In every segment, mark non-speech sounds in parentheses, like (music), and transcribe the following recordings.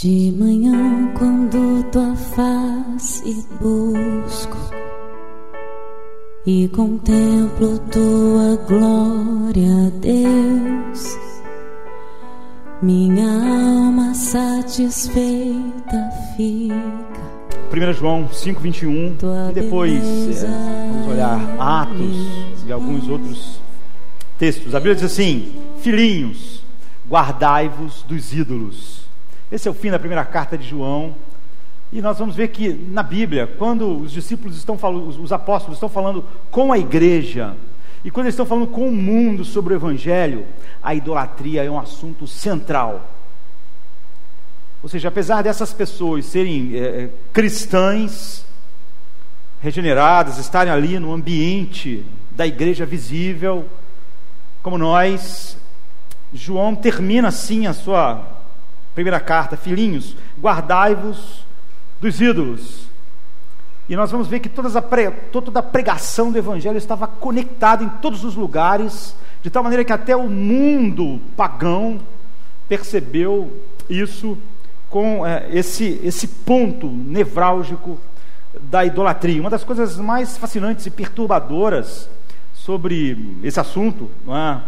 De manhã, quando tua face busco e contemplo tua glória, Deus, minha alma satisfeita fica. 1 João 5,21 e depois é, vamos olhar Atos e alguns outros textos. A Bíblia diz assim: Filhinhos, guardai-vos dos ídolos. Esse é o fim da primeira carta de João. E nós vamos ver que na Bíblia, quando os discípulos estão falando, os apóstolos estão falando com a igreja, e quando eles estão falando com o mundo sobre o evangelho, a idolatria é um assunto central. Ou seja, apesar dessas pessoas serem é, cristãs, regeneradas, estarem ali no ambiente da igreja visível, como nós, João termina assim a sua primeira carta: Filhinhos, guardai-vos dos ídolos. E nós vamos ver que toda a, pregação do Evangelho estava conectada em todos os lugares, de tal maneira que até o mundo pagão percebeu isso com é, esse, esse ponto nevrálgico da idolatria. Uma das coisas mais fascinantes e perturbadoras sobre esse assunto, não é?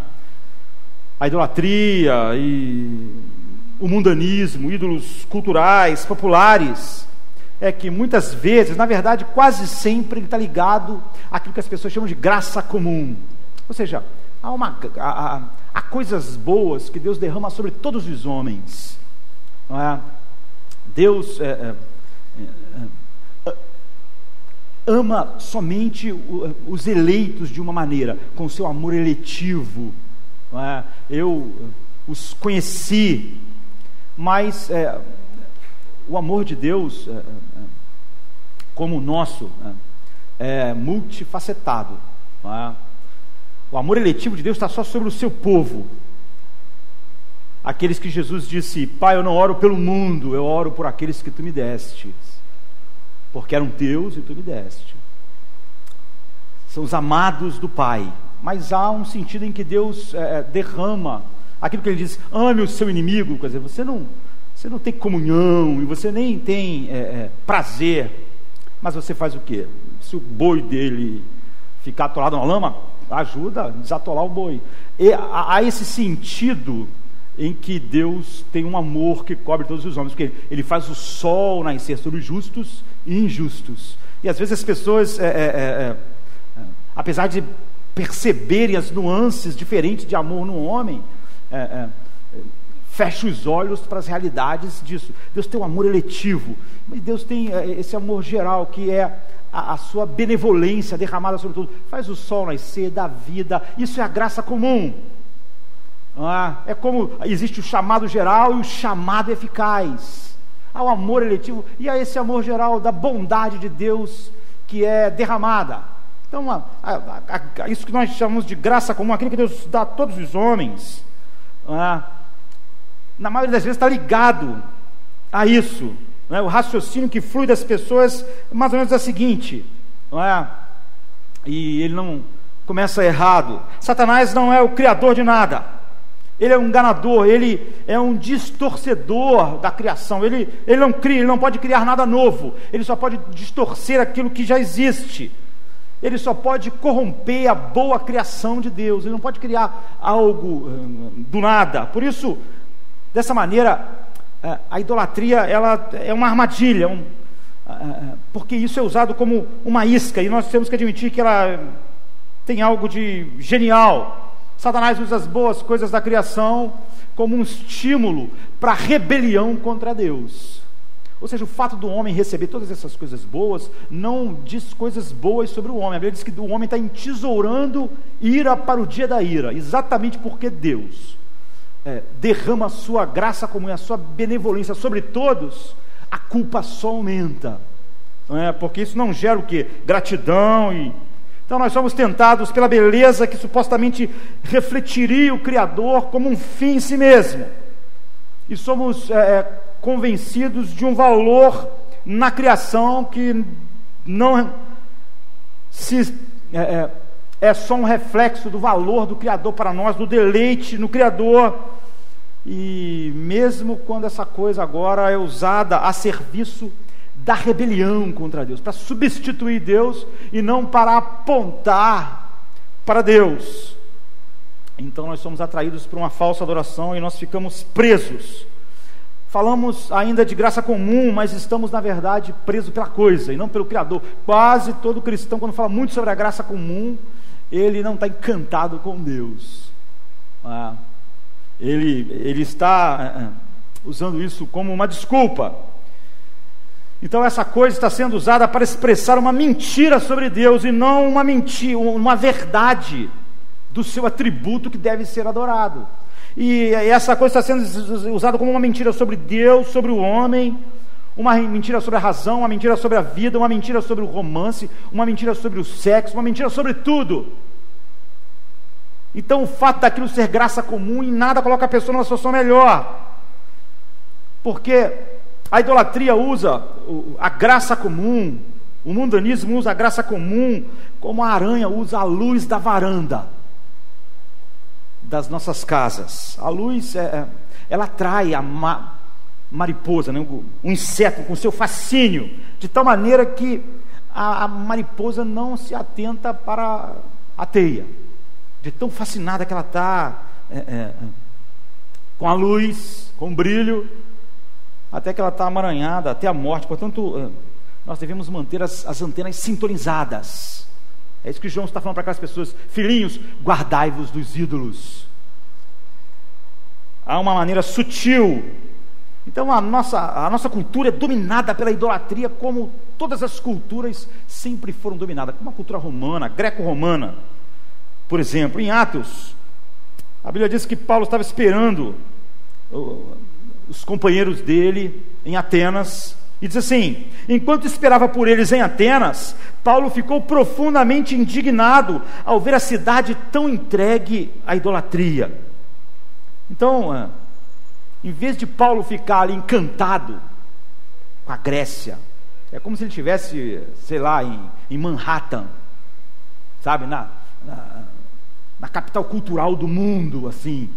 a idolatria e o mundanismo, ídolos culturais, populares, é que muitas vezes, na verdade, quase sempre ele está ligado àquilo que as pessoas chamam de graça comum. Ou seja, há, uma, há, há coisas boas que Deus derrama sobre todos os homens. É? Deus é, é, é, ama somente os eleitos de uma maneira, com seu amor eletivo. É? Eu os conheci, mas é, o amor de Deus, é, como o nosso, é multifacetado. O amor eletivo de Deus está só sobre o seu povo. Aqueles que Jesus disse: Pai, eu não oro pelo mundo, eu oro por aqueles que tu me deste porque eram teus e tu me deste. São os amados do Pai. Mas há um sentido em que Deus é, é, derrama aquilo que ele diz: ame o seu inimigo. Quer dizer, você não, você não tem comunhão e você nem tem é, é, prazer. Mas você faz o quê? Se o boi dele ficar atolado na lama, ajuda a desatolar o boi. E há, esse sentido em que Deus tem um amor que cobre todos os homens, porque Ele faz o sol nascer sobre os justos e injustos. E às vezes as pessoas, é, é, é, é apesar de perceberem as nuances diferentes de amor no homem, é, é, fecham os olhos para as realidades disso. Deus tem um amor eletivo, mas Deus tem esse amor geral que é a, a, sua benevolência derramada sobre tudo. Faz o sol nascer, dá vida, isso é a graça comum. É? é como existe o chamado geral e o chamado eficaz. Há o amor eletivo e há esse amor geral da bondade de Deus que é derramada. Então, a, a, isso que nós chamamos de graça comum, aquilo que Deus dá a todos os homens, é? na maioria das vezes está ligado a isso. É? O raciocínio que flui das pessoas mais ou menos é o seguinte, é? e ele não começa errado: Satanás não é o criador de nada. Ele é um enganador, ele é um distorcedor da criação. Ele, ele não cria, ele não pode criar nada novo. Ele só pode distorcer aquilo que já existe. Ele só pode corromper a boa criação de Deus. Ele não pode criar algo hum, do nada. Por isso, dessa maneira, é, a idolatria ela é uma armadilha, um, é, é, porque isso é usado como uma isca e nós temos que admitir que ela tem algo de genial Satanás usa as boas coisas da criação como um estímulo para a rebelião contra Deus. Ou seja, o fato do homem receber todas essas coisas boas não diz coisas boas sobre o homem. A Bíblia diz que o homem está entesourando ira para o dia da ira, exatamente porque Deus é, derrama a sua graça comum, a sua benevolência sobre todos, a culpa só aumenta. É? Porque isso não gera o que? Gratidão e então nós somos tentados pela beleza que supostamente refletiria o Criador como um fim em si mesmo. E somos é, é, convencidos de um valor na criação que não se, é, é, é só um reflexo do valor do Criador para nós, do deleite no Criador. E mesmo quando essa coisa agora é usada a serviço da rebelião contra Deus, para substituir Deus e não para apontar para Deus. Então nós somos atraídos por uma falsa adoração e nós ficamos presos. Falamos ainda de graça comum, mas estamos, na verdade, presos pela coisa e não pelo Criador. Quase todo cristão, quando fala muito sobre a graça comum, ele não está encantado com Deus. Ah, ele, ele está eh, eh, usando isso como uma desculpa. Então essa coisa está sendo usada para expressar uma mentira sobre Deus e não uma mentira, uma verdade do seu atributo que deve ser adorado. E essa coisa está sendo usada como uma mentira sobre Deus, sobre o homem, uma mentira sobre a razão, uma mentira sobre a vida, uma mentira sobre o romance, uma mentira sobre o sexo, uma mentira sobre tudo. Então o fato daquilo ser graça comum em nada coloca a pessoa numa situação melhor. Porque a idolatria usa a graça comum, o mundanismo usa a graça comum, como a aranha usa a luz da varanda das nossas casas. A luz, é, é, ela atrai a ma mariposa, né? o inseto com seu fascínio, de tal maneira que a, a mariposa não se atenta para a teia, de tão fascinada que ela está é, é, com a luz, com o brilho, até que ela está amaranhada, até a morte. Portanto, é, nós devemos manter as, as antenas sintonizadas é isso que João está falando para aquelas pessoas: filhinhos, guardai-vos dos ídolos. Há uma maneira sutil. Então a nossa, a nossa cultura é dominada pela idolatria, como todas as culturas sempre foram dominadas, como a cultura romana, greco-romana. Por exemplo, em Atos, a Bíblia diz que Paulo estava esperando os companheiros dele em Atenas e diz assim: enquanto esperava por eles em Atenas, Paulo ficou profundamente indignado ao ver a cidade tão entregue à idolatria. Então, ah, em vez de Paulo ficar ali encantado com a Grécia, é como se ele estivesse, sei lá, em, em Manhattan, sabe, na, na, na, capital cultural do mundo, assim,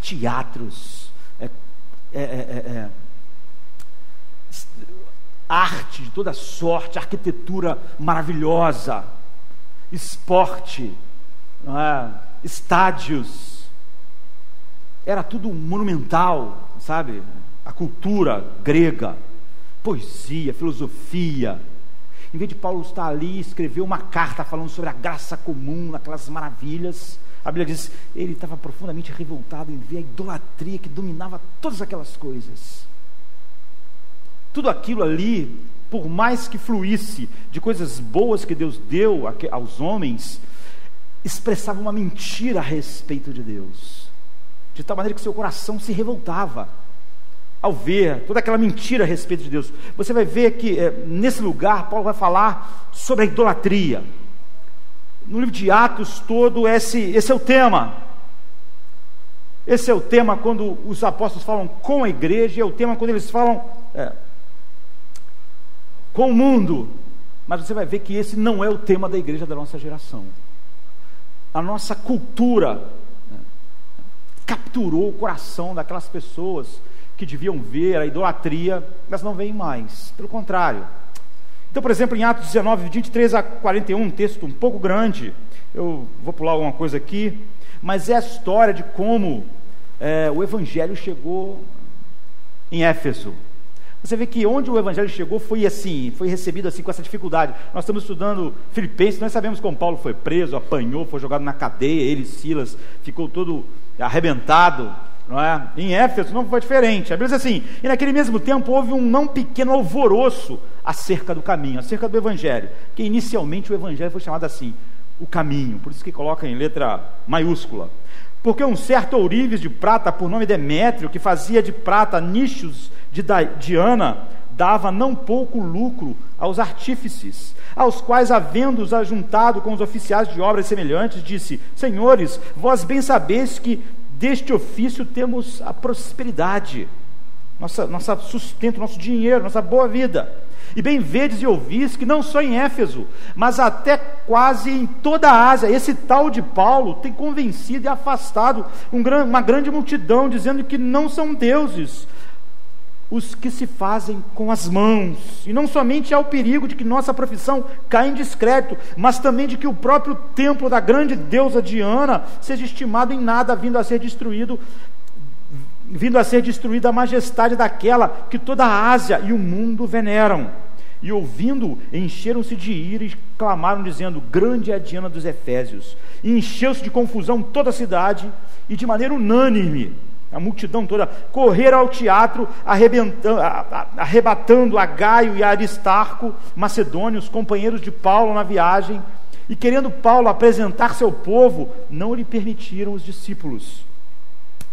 teatros, é, é, é, é, é arte de toda sorte, arquitetura maravilhosa, esporte, é? estádios. Era tudo monumental, sabe? A cultura grega, poesia, filosofia. Em vez de Paulo estar ali e escrever uma carta falando sobre a graça comum, aquelas maravilhas, a Bíblia diz: ele estava profundamente revoltado em ver a idolatria que dominava todas aquelas coisas. Tudo aquilo ali, por mais que fluísse de coisas boas que Deus deu aos homens, expressava uma mentira a respeito de Deus, de tal maneira que seu coração se revoltava ao ver toda aquela mentira a respeito de Deus. Você vai ver que é, nesse lugar Paulo vai falar sobre a idolatria. No livro de Atos todo esse, esse é o tema. Esse é o tema quando os apóstolos falam com a igreja, é o tema quando eles falam é, com o mundo. Mas você vai ver que esse não é o tema da igreja da nossa geração. A nossa cultura capturou o coração daquelas pessoas que deviam ver a idolatria, mas não veem mais. Pelo contrário. Então, por exemplo, em Atos 19, 23 a 41, um texto um pouco grande, eu vou pular alguma coisa aqui, mas é a história de como é, o Evangelho chegou em Éfeso. Você vê que onde o evangelho chegou foi assim, foi recebido assim com essa dificuldade. Nós estamos estudando Filipenses, nós sabemos como Paulo foi preso, apanhou, foi jogado na cadeia, ele Silas ficou todo arrebentado, não é? Em Éfeso não foi diferente. A Bíblia diz assim: "E naquele mesmo tempo houve um não pequeno alvoroço acerca do caminho, acerca do evangelho, que inicialmente o evangelho foi chamado assim, o caminho. Por isso que coloca em letra maiúscula. Porque um certo ourives de prata, por nome Demétrio, que fazia de prata nichos de Diana dava não pouco lucro aos artífices, aos quais, havendo-os ajuntado com os oficiais de obras semelhantes, disse: Senhores, vós bem sabeis que deste ofício temos a prosperidade. nossa, nossa sustento, nosso dinheiro, nossa boa vida. E bem vedes e ouvis que não só em Éfeso, mas até quase em toda a Ásia, esse tal de Paulo tem convencido e afastado um uma grande multidão, dizendo que não são deuses os que se fazem com as mãos. E não somente há o perigo de que nossa profissão caia em descrédito, mas também de que o próprio templo da grande deusa Diana seja estimado em nada, vindo a ser destruído vindo a ser destruída a majestade daquela que toda a Ásia e o mundo veneram. E ouvindo, encheram-se de ira e clamaram, dizendo: Grande é a Diana dos Efésios. E encheu-se de confusão toda a cidade, e de maneira unânime, a multidão toda, correram ao teatro, arrebatando a Gaio e a Aristarco, macedônios, companheiros de Paulo na viagem, e querendo Paulo apresentar-se ao povo, não lhe permitiram os discípulos.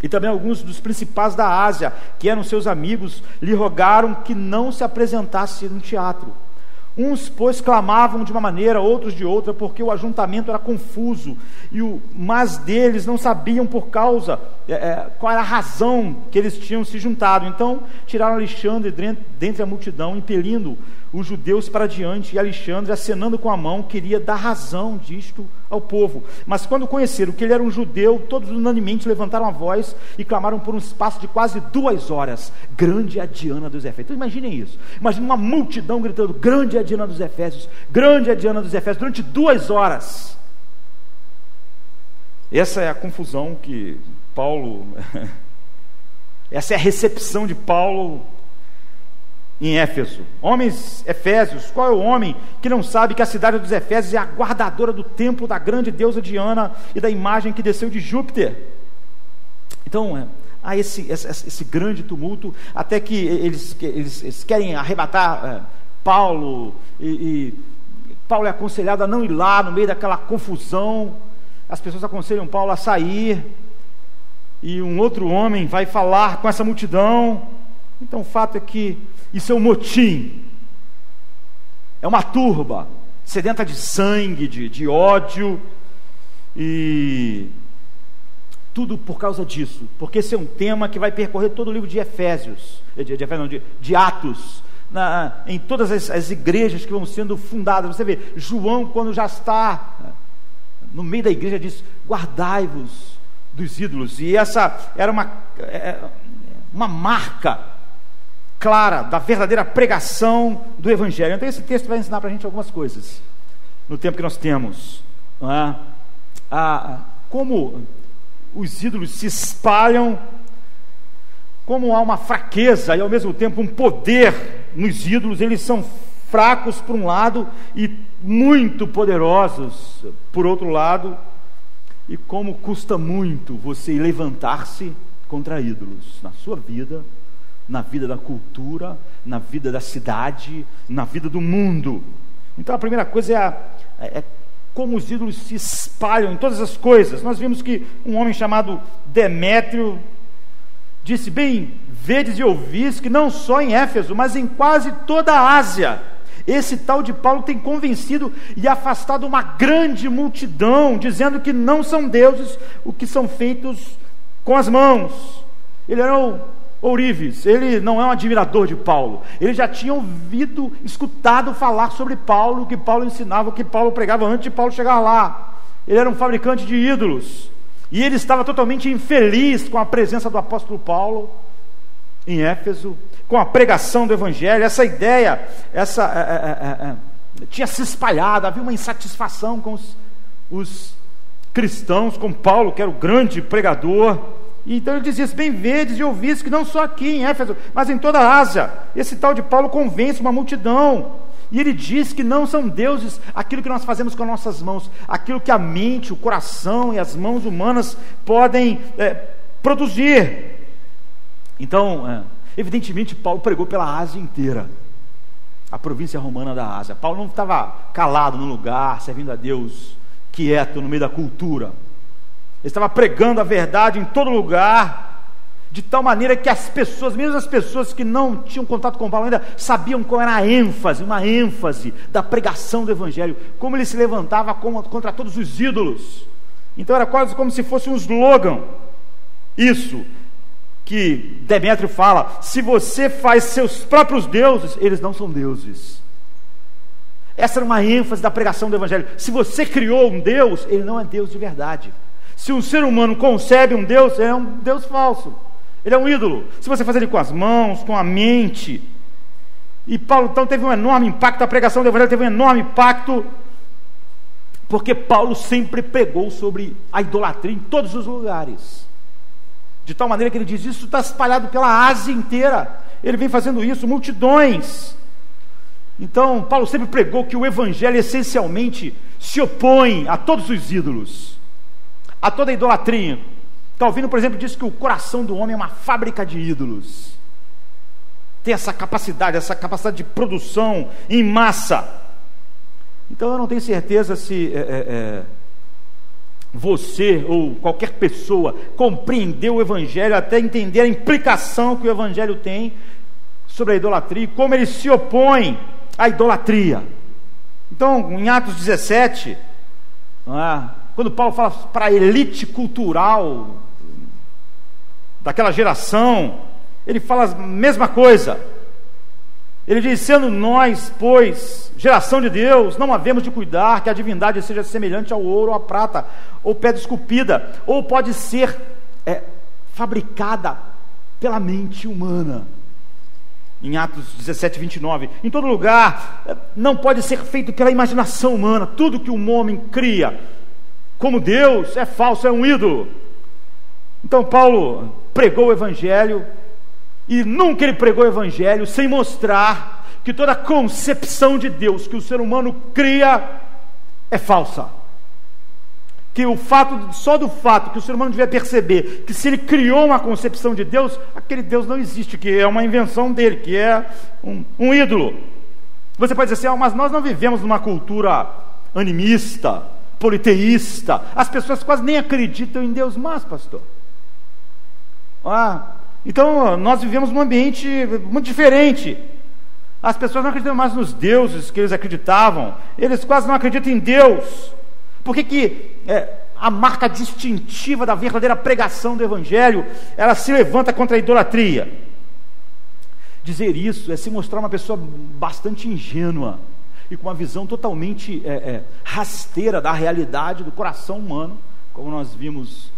E também alguns dos principais da Ásia, que eram seus amigos, lhe rogaram que não se apresentasse no teatro. Uns, pois, clamavam de uma maneira, outros de outra, porque o ajuntamento era confuso, e o mais deles não sabiam por causa, é, é, qual era a razão que eles tinham se juntado. Então, tiraram Alexandre dentre a multidão, impelindo os judeus para diante, e Alexandre, acenando com a mão, queria dar razão disto ao povo. Mas quando conheceram que ele era um judeu, todos unanimemente levantaram a voz e clamaram por um espaço de quase duas horas: Grande é a Diana dos Efésios. Então imaginem isso. Imaginem uma multidão gritando: Grande é a Diana dos Efésios, grande é a Diana dos Efésios, durante duas horas. Essa é a confusão que Paulo. (laughs) Essa é a recepção de Paulo em Éfeso. Homens Efésios, qual é o homem que não sabe que a cidade dos Efésios é a guardadora do templo da grande deusa Diana e da imagem que desceu de Júpiter? Então, é, há esse, esse, esse, grande tumulto, até que eles, eles, eles querem arrebatar é, Paulo, e, e Paulo é aconselhado a não ir lá no meio daquela confusão. As pessoas aconselham Paulo a sair, e um outro homem vai falar com essa multidão. Então, o fato é que isso é um motim. É uma turba sedenta de sangue, de, de ódio. E tudo por causa disso. Porque esse é um tema que vai percorrer todo o livro de Efésios, de, de, de, de, de Atos. Na, em todas as, as, igrejas que vão sendo fundadas. Você vê, João, quando já está no meio da igreja, diz: guardai-vos dos ídolos. E essa era uma, é, uma marca clara da verdadeira pregação do Evangelho. Então, esse texto vai ensinar para a gente algumas coisas no tempo que nós temos. É? Ah, como os ídolos se espalham, como há uma fraqueza e ao mesmo tempo um poder nos ídolos, eles são fracos por um lado e muito poderosos por outro lado, e como custa muito você levantar-se contra ídolos na sua vida na vida da cultura, na vida da cidade, na vida do mundo. Então a primeira coisa é, a, é, é como os ídolos se espalham em todas as coisas. Nós vimos que um homem chamado Demétrio disse: Bem, vedes e ouvis que não só em Éfeso, mas em quase toda a Ásia, esse tal de Paulo tem convencido e afastado uma grande multidão, dizendo que não são deuses o que são feitos com as mãos. Ele era o Ourives, ele não é um admirador de Paulo. Ele já tinha ouvido, escutado falar sobre Paulo, o que Paulo ensinava, o que Paulo pregava antes de Paulo chegar lá. Ele era um fabricante de ídolos. E ele estava totalmente infeliz com a presença do apóstolo Paulo em Éfeso, com a pregação do Evangelho. Essa ideia, essa é, é, é, é tinha se espalhado, havia uma insatisfação com os, os cristãos, com Paulo, que era o grande pregador. Então ele dizia: Bem vedes e ouvis que não só aqui em Éfeso, mas em toda a Ásia, esse tal de Paulo convence uma multidão. E ele diz que não são deuses aquilo que nós fazemos com nossas mãos, aquilo que a mente, o coração e as mãos humanas podem é, produzir. Então, é, evidentemente, Paulo pregou pela Ásia inteira, a província romana da Ásia. Paulo não estava calado no lugar, servindo a Deus, quieto no meio da cultura. Ele estava pregando a verdade em todo lugar, de tal maneira que as pessoas, mesmo as pessoas que não tinham contato com Paulo ainda, sabiam qual era a ênfase, uma ênfase da pregação do Evangelho, como ele se levantava contra todos os ídolos. Então era quase como se fosse um slogan. Isso. que Demétrio fala: se você faz seus próprios deuses, eles não são deuses. Essa era uma ênfase da pregação do Evangelho. Se você criou um Deus, ele não é Deus de verdade. Se um ser humano concebe um Deus, é um Deus falso. Ele é um ídolo. Se você faz ele com as mãos, com a mente. E Paulo então teve um enorme impacto, a pregação do Evangelho teve um enorme impacto, porque Paulo sempre pregou sobre a idolatria em todos os lugares. De tal maneira que ele diz: Isso está espalhado pela Ásia inteira. Ele vem fazendo isso, multidões. Então, Paulo sempre pregou que o Evangelho essencialmente se opõe a todos os ídolos, a toda idolatria. Calvino, por exemplo, disse que o coração do homem é uma fábrica de ídolos. Tem essa capacidade, essa capacidade de produção em massa. Então, eu não tenho certeza se é, é, é você ou qualquer pessoa compreendeu o Evangelho até entender a implicação que o Evangelho tem sobre a idolatria e como ele se opõe à idolatria. Então, em Atos 17, é? Quando Paulo fala para a elite cultural daquela geração, ele fala a mesma coisa. Ele diz: sendo nós, pois, geração de Deus, não havemos de cuidar que a divindade seja semelhante ao ouro ou à prata, ou pedra esculpida, ou pode ser é, fabricada pela mente humana. Em Atos 17, 29. Em todo lugar, é, não pode ser feito pela imaginação humana. Tudo que um homem cria como Deus é falso, é um ídolo. Então, Paulo pregou o Evangelho e nunca ele pregou o Evangelho sem mostrar que toda concepção de Deus que o ser humano cria é falsa. Que o fato, só do fato que o ser humano devia perceber que se ele criou uma concepção de Deus, aquele Deus não existe, que é uma invenção dele, que é um, um ídolo. Você pode dizer assim, ah, mas nós não vivemos numa cultura animista, politeísta. As pessoas quase nem acreditam em Deus mais, pastor. Ah, então, nós vivemos num ambiente muito diferente. As pessoas não acreditam mais nos deuses que eles acreditavam, eles quase não acreditam em Deus. Por que, que é, a marca distintiva da verdadeira pregação do Evangelho ela se levanta contra a idolatria? Dizer isso é se mostrar uma pessoa bastante ingênua e com uma visão totalmente é, é, rasteira da realidade do coração humano, como nós vimos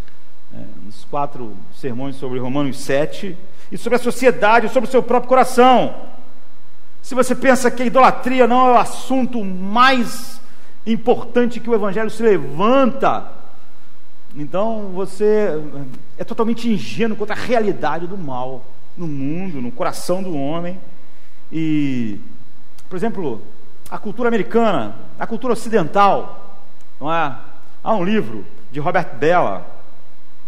é, nos quatro sermões sobre Romanos 7, e sobre a sociedade, sobre o seu próprio coração. Se você pensa que a idolatria não é o assunto mais importante que o Evangelho se levanta, então você é totalmente ingênuo contra a realidade do mal no mundo, no coração do homem. E, por exemplo, a cultura americana, a cultura ocidental, não é? Há um livro de Robert Bella,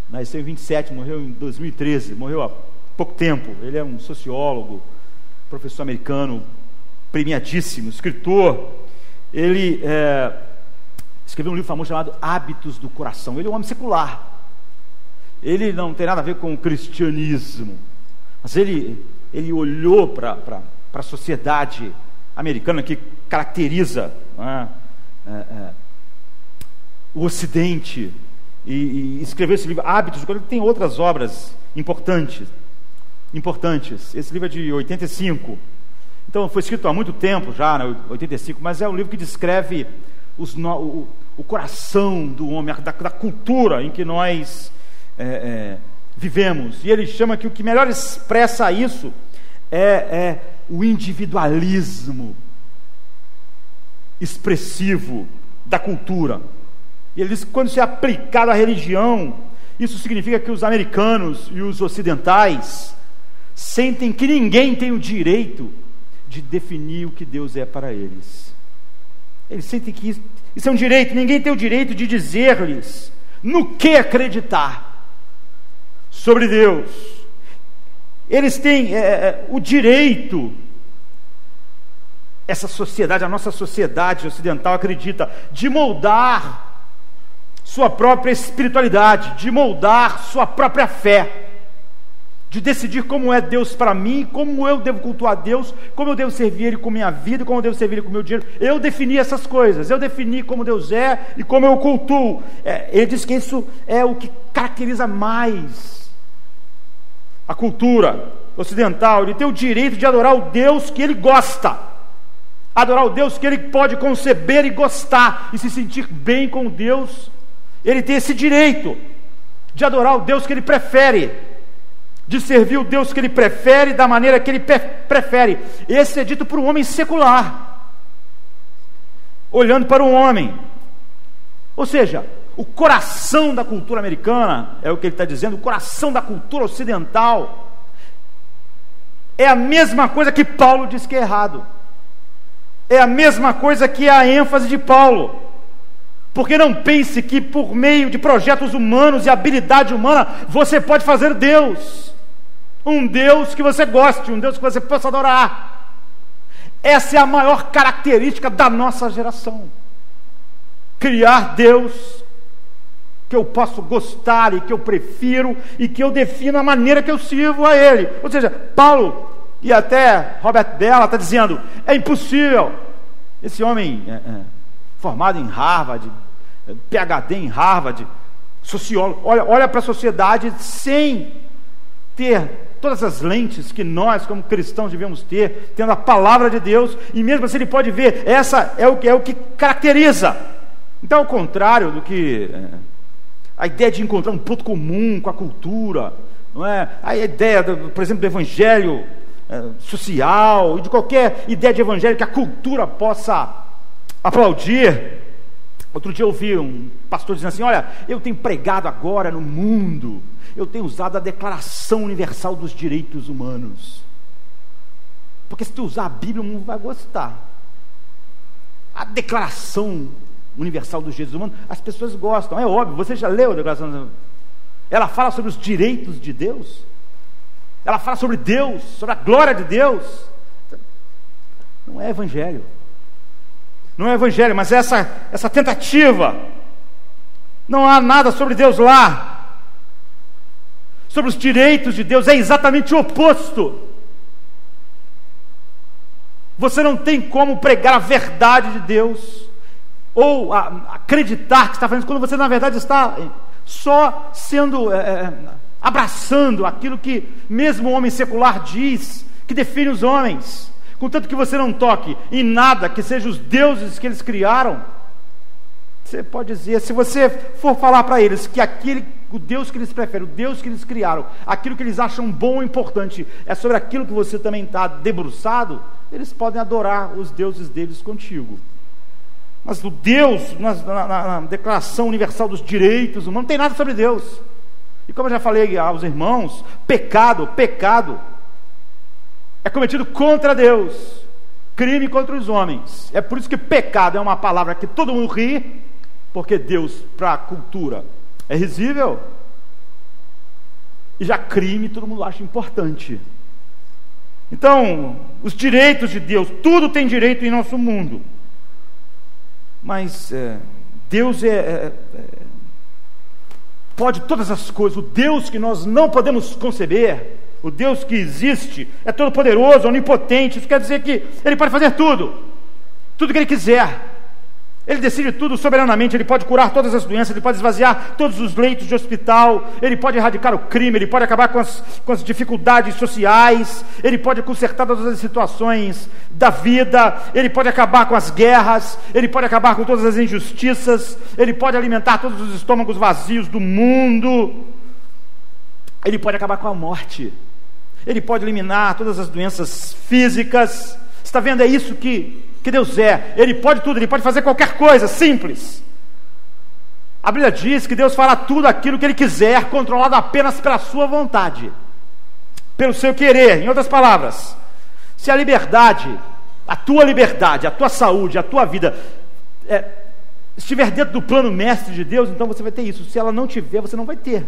nasceu em 27, morreu em 2013, morreu há pouco tempo. Ele é um sociólogo, professor americano, premiadíssimo, escritor. Ele é, escreveu um livro famoso chamado Hábitos do Coração. Ele é um homem secular. Ele não tem nada a ver com o cristianismo, mas ele, ele olhou para a sociedade americana que caracteriza é, é, é, o Ocidente e, e escreveu esse livro, Hábitos, ele tem outras obras importantes. Importantes. Esse livro é de 85. Então foi escrito há muito tempo já, né, 85, mas é um livro que descreve os, o, o, coração do homem, da, da cultura em que nós é, é, vivemos. E ele chama que o que melhor expressa isso é, é o individualismo expressivo da cultura. E ele diz que quando isso é aplicado à religião, isso significa que os americanos e os ocidentais sentem que ninguém tem o direito de definir o que Deus é para eles. Eles sentem que isso, isso é um direito, ninguém tem o direito de dizer-lhes no que acreditar sobre Deus. Eles têm é, é o direito essa sociedade, a nossa sociedade ocidental acredita, de moldar sua própria espiritualidade, de moldar sua própria fé, de decidir como é Deus para mim, como eu devo cultuar Deus, como eu devo servir Ele com minha vida, como eu devo servir Ele com meu dinheiro. Eu defini essas coisas, eu defini como Deus é e como eu cultuo. É, ele diz que isso é o que caracteriza mais a cultura ocidental, ele tem o direito de adorar o Deus que ele gosta. Adorar o Deus que ele pode conceber e gostar e se sentir bem com Deus. Ele tem esse direito de adorar o Deus que ele prefere, de servir o Deus que ele prefere da maneira que ele prefere. Esse é dito por um homem secular, olhando para um homem. Ou seja, o coração da cultura americana, é o que ele está dizendo, o coração da cultura ocidental, é a mesma coisa que Paulo diz que é errado. É a mesma coisa que a ênfase de Paulo. Porque não pense que por meio de projetos humanos e habilidade humana você pode fazer Deus. Um Deus que você goste, um Deus que você possa adorar. Essa é a maior característica da nossa geração. Criar Deus que eu posso gostar e que eu prefiro e que eu defino a maneira que eu sirvo a Ele. Ou seja, Paulo e até Robert Bella está dizendo: é impossível. Esse homem é, é, formado em Harvard, PhD em Harvard, sociólogo, olha, olha para a sociedade sem ter todas as lentes que nós, como cristãos, devemos ter, tendo a palavra de Deus, e mesmo assim ele pode ver, essa é o que é o que caracteriza. Então, ao contrário do que é, a ideia de encontrar um ponto comum com a cultura, não é? A ideia, do, por exemplo, do evangelho social e de qualquer ideia de evangelho que a cultura possa aplaudir. Outro dia eu ouvi um pastor dizendo assim: Olha, eu tenho pregado agora no mundo, eu tenho usado a Declaração Universal dos Direitos Humanos. Porque se tu usar a Bíblia, o mundo vai gostar. A Declaração Universal dos Direitos Humanos, as pessoas gostam, é óbvio. Você já leu a Declaração Ela fala sobre os direitos de Deus ela fala sobre Deus, sobre a glória de Deus. Não é evangelho. Não é evangelho, mas essa, essa tentativa. Não há nada sobre Deus lá. Sobre os direitos de Deus, é exatamente o oposto. Você não tem como pregar a verdade de Deus, ou a, acreditar que está fazendo, quando você na verdade está só sendo é, abraçando aquilo que mesmo o homem secular diz, que define os homens, contanto que você não toque em nada que seja os deuses que eles criaram. Você pode dizer, se você for falar para eles que aquele, o Deus que eles preferem, o Deus que eles criaram, aquilo que eles acham bom ou importante, é sobre aquilo que você também está debruçado, eles podem adorar os deuses deles contigo. Mas o Deus, na, na, na Declaração Universal dos Direitos Humanos, não tem nada sobre Deus. E como eu já falei aos irmãos, pecado, pecado é cometido contra Deus, crime contra os homens. É por isso que pecado é uma palavra que todo mundo ri, porque Deus, para a cultura, é risível. E já crime todo mundo acha importante. Então, os direitos de Deus, tudo tem direito em nosso mundo. Mas é, Deus é, é, é pode todas as coisas, o Deus que nós não podemos conceber, o Deus que existe, é todo poderoso, onipotente, isso quer dizer que Ele pode fazer tudo, tudo que Ele quiser. Ele decide tudo soberanamente, ele pode curar todas as doenças, ele pode esvaziar todos os leitos de hospital, ele pode erradicar o crime, ele pode acabar com as, com as dificuldades sociais, ele pode consertar todas as situações da vida, ele pode acabar com as guerras, ele pode acabar com todas as injustiças, ele pode alimentar todos os estômagos vazios do mundo, ele pode acabar com a morte, ele pode eliminar todas as doenças físicas. Está vendo? É isso que que Deus é. Ele pode tudo, ele pode fazer qualquer coisa, simples. A Bíblia diz que Deus fará tudo aquilo que Ele quiser, controlado apenas pela Sua vontade, pelo seu querer. Em outras palavras, se a liberdade, a tua liberdade, a tua saúde, a tua vida é, estiver dentro do plano mestre de Deus, então você vai ter isso. Se ela não tiver, você não vai ter.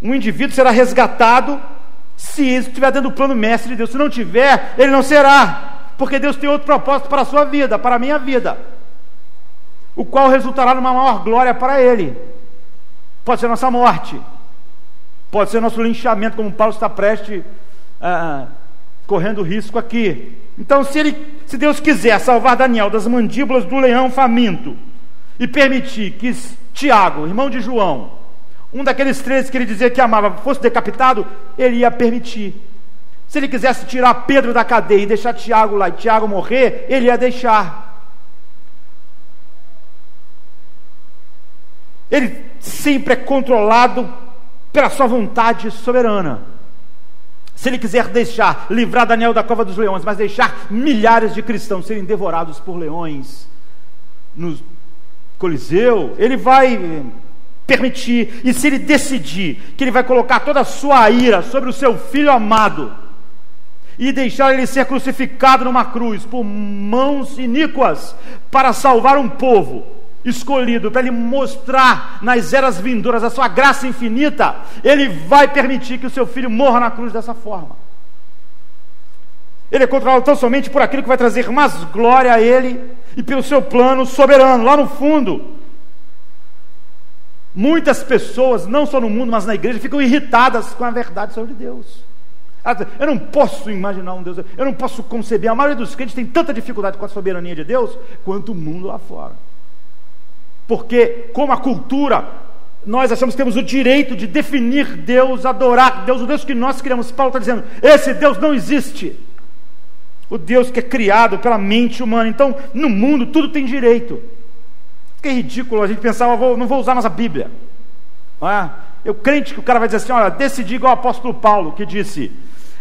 Um indivíduo será resgatado se isso estiver dentro do plano mestre de Deus. Se não tiver, ele não será porque Deus tem outro propósito para a sua vida, para a minha vida, o qual resultará numa maior glória para Ele. Pode ser nossa morte, pode ser nosso linchamento, como Paulo está prestes, ah, correndo risco aqui. Então, se, ele, se Deus quiser salvar Daniel das mandíbulas do leão faminto e permitir que Tiago, irmão de João, um daqueles três que ele dizia que amava, fosse decapitado, ele ia permitir. Se ele quisesse tirar Pedro da cadeia e deixar Tiago lá e Tiago morrer, ele ia deixar. Ele sempre é controlado pela sua vontade soberana. Se ele quiser deixar livrar Daniel da cova dos leões, mas deixar milhares de cristãos serem devorados por leões no Coliseu, ele vai permitir. E se ele decidir que ele vai colocar toda a sua ira sobre o seu filho amado e deixar ele ser crucificado numa cruz por mãos iníquas para salvar um povo, escolhido para ele mostrar nas eras vindouras a sua graça infinita, ele vai permitir que o seu filho morra na cruz dessa forma. Ele é controlado tão somente por aquilo que vai trazer mais glória a ele e pelo seu plano soberano. Lá no fundo, muitas pessoas, não só no mundo, mas na igreja, ficam irritadas com a verdade sobre Deus. Eu não posso imaginar um Deus, eu não posso conceber. A maioria dos crentes tem tanta dificuldade com a soberania de Deus quanto o mundo lá fora. Porque, como a cultura, nós achamos que temos o direito de definir Deus, adorar Deus, o Deus que nós criamos. Paulo está dizendo: esse Deus não existe. O Deus que é criado pela mente humana. Então, no mundo, tudo tem direito. Que ridículo a gente pensar, não vou usar mais a Bíblia. É? Eu crente que o cara vai dizer assim: olha, decidi igual o apóstolo Paulo, que disse: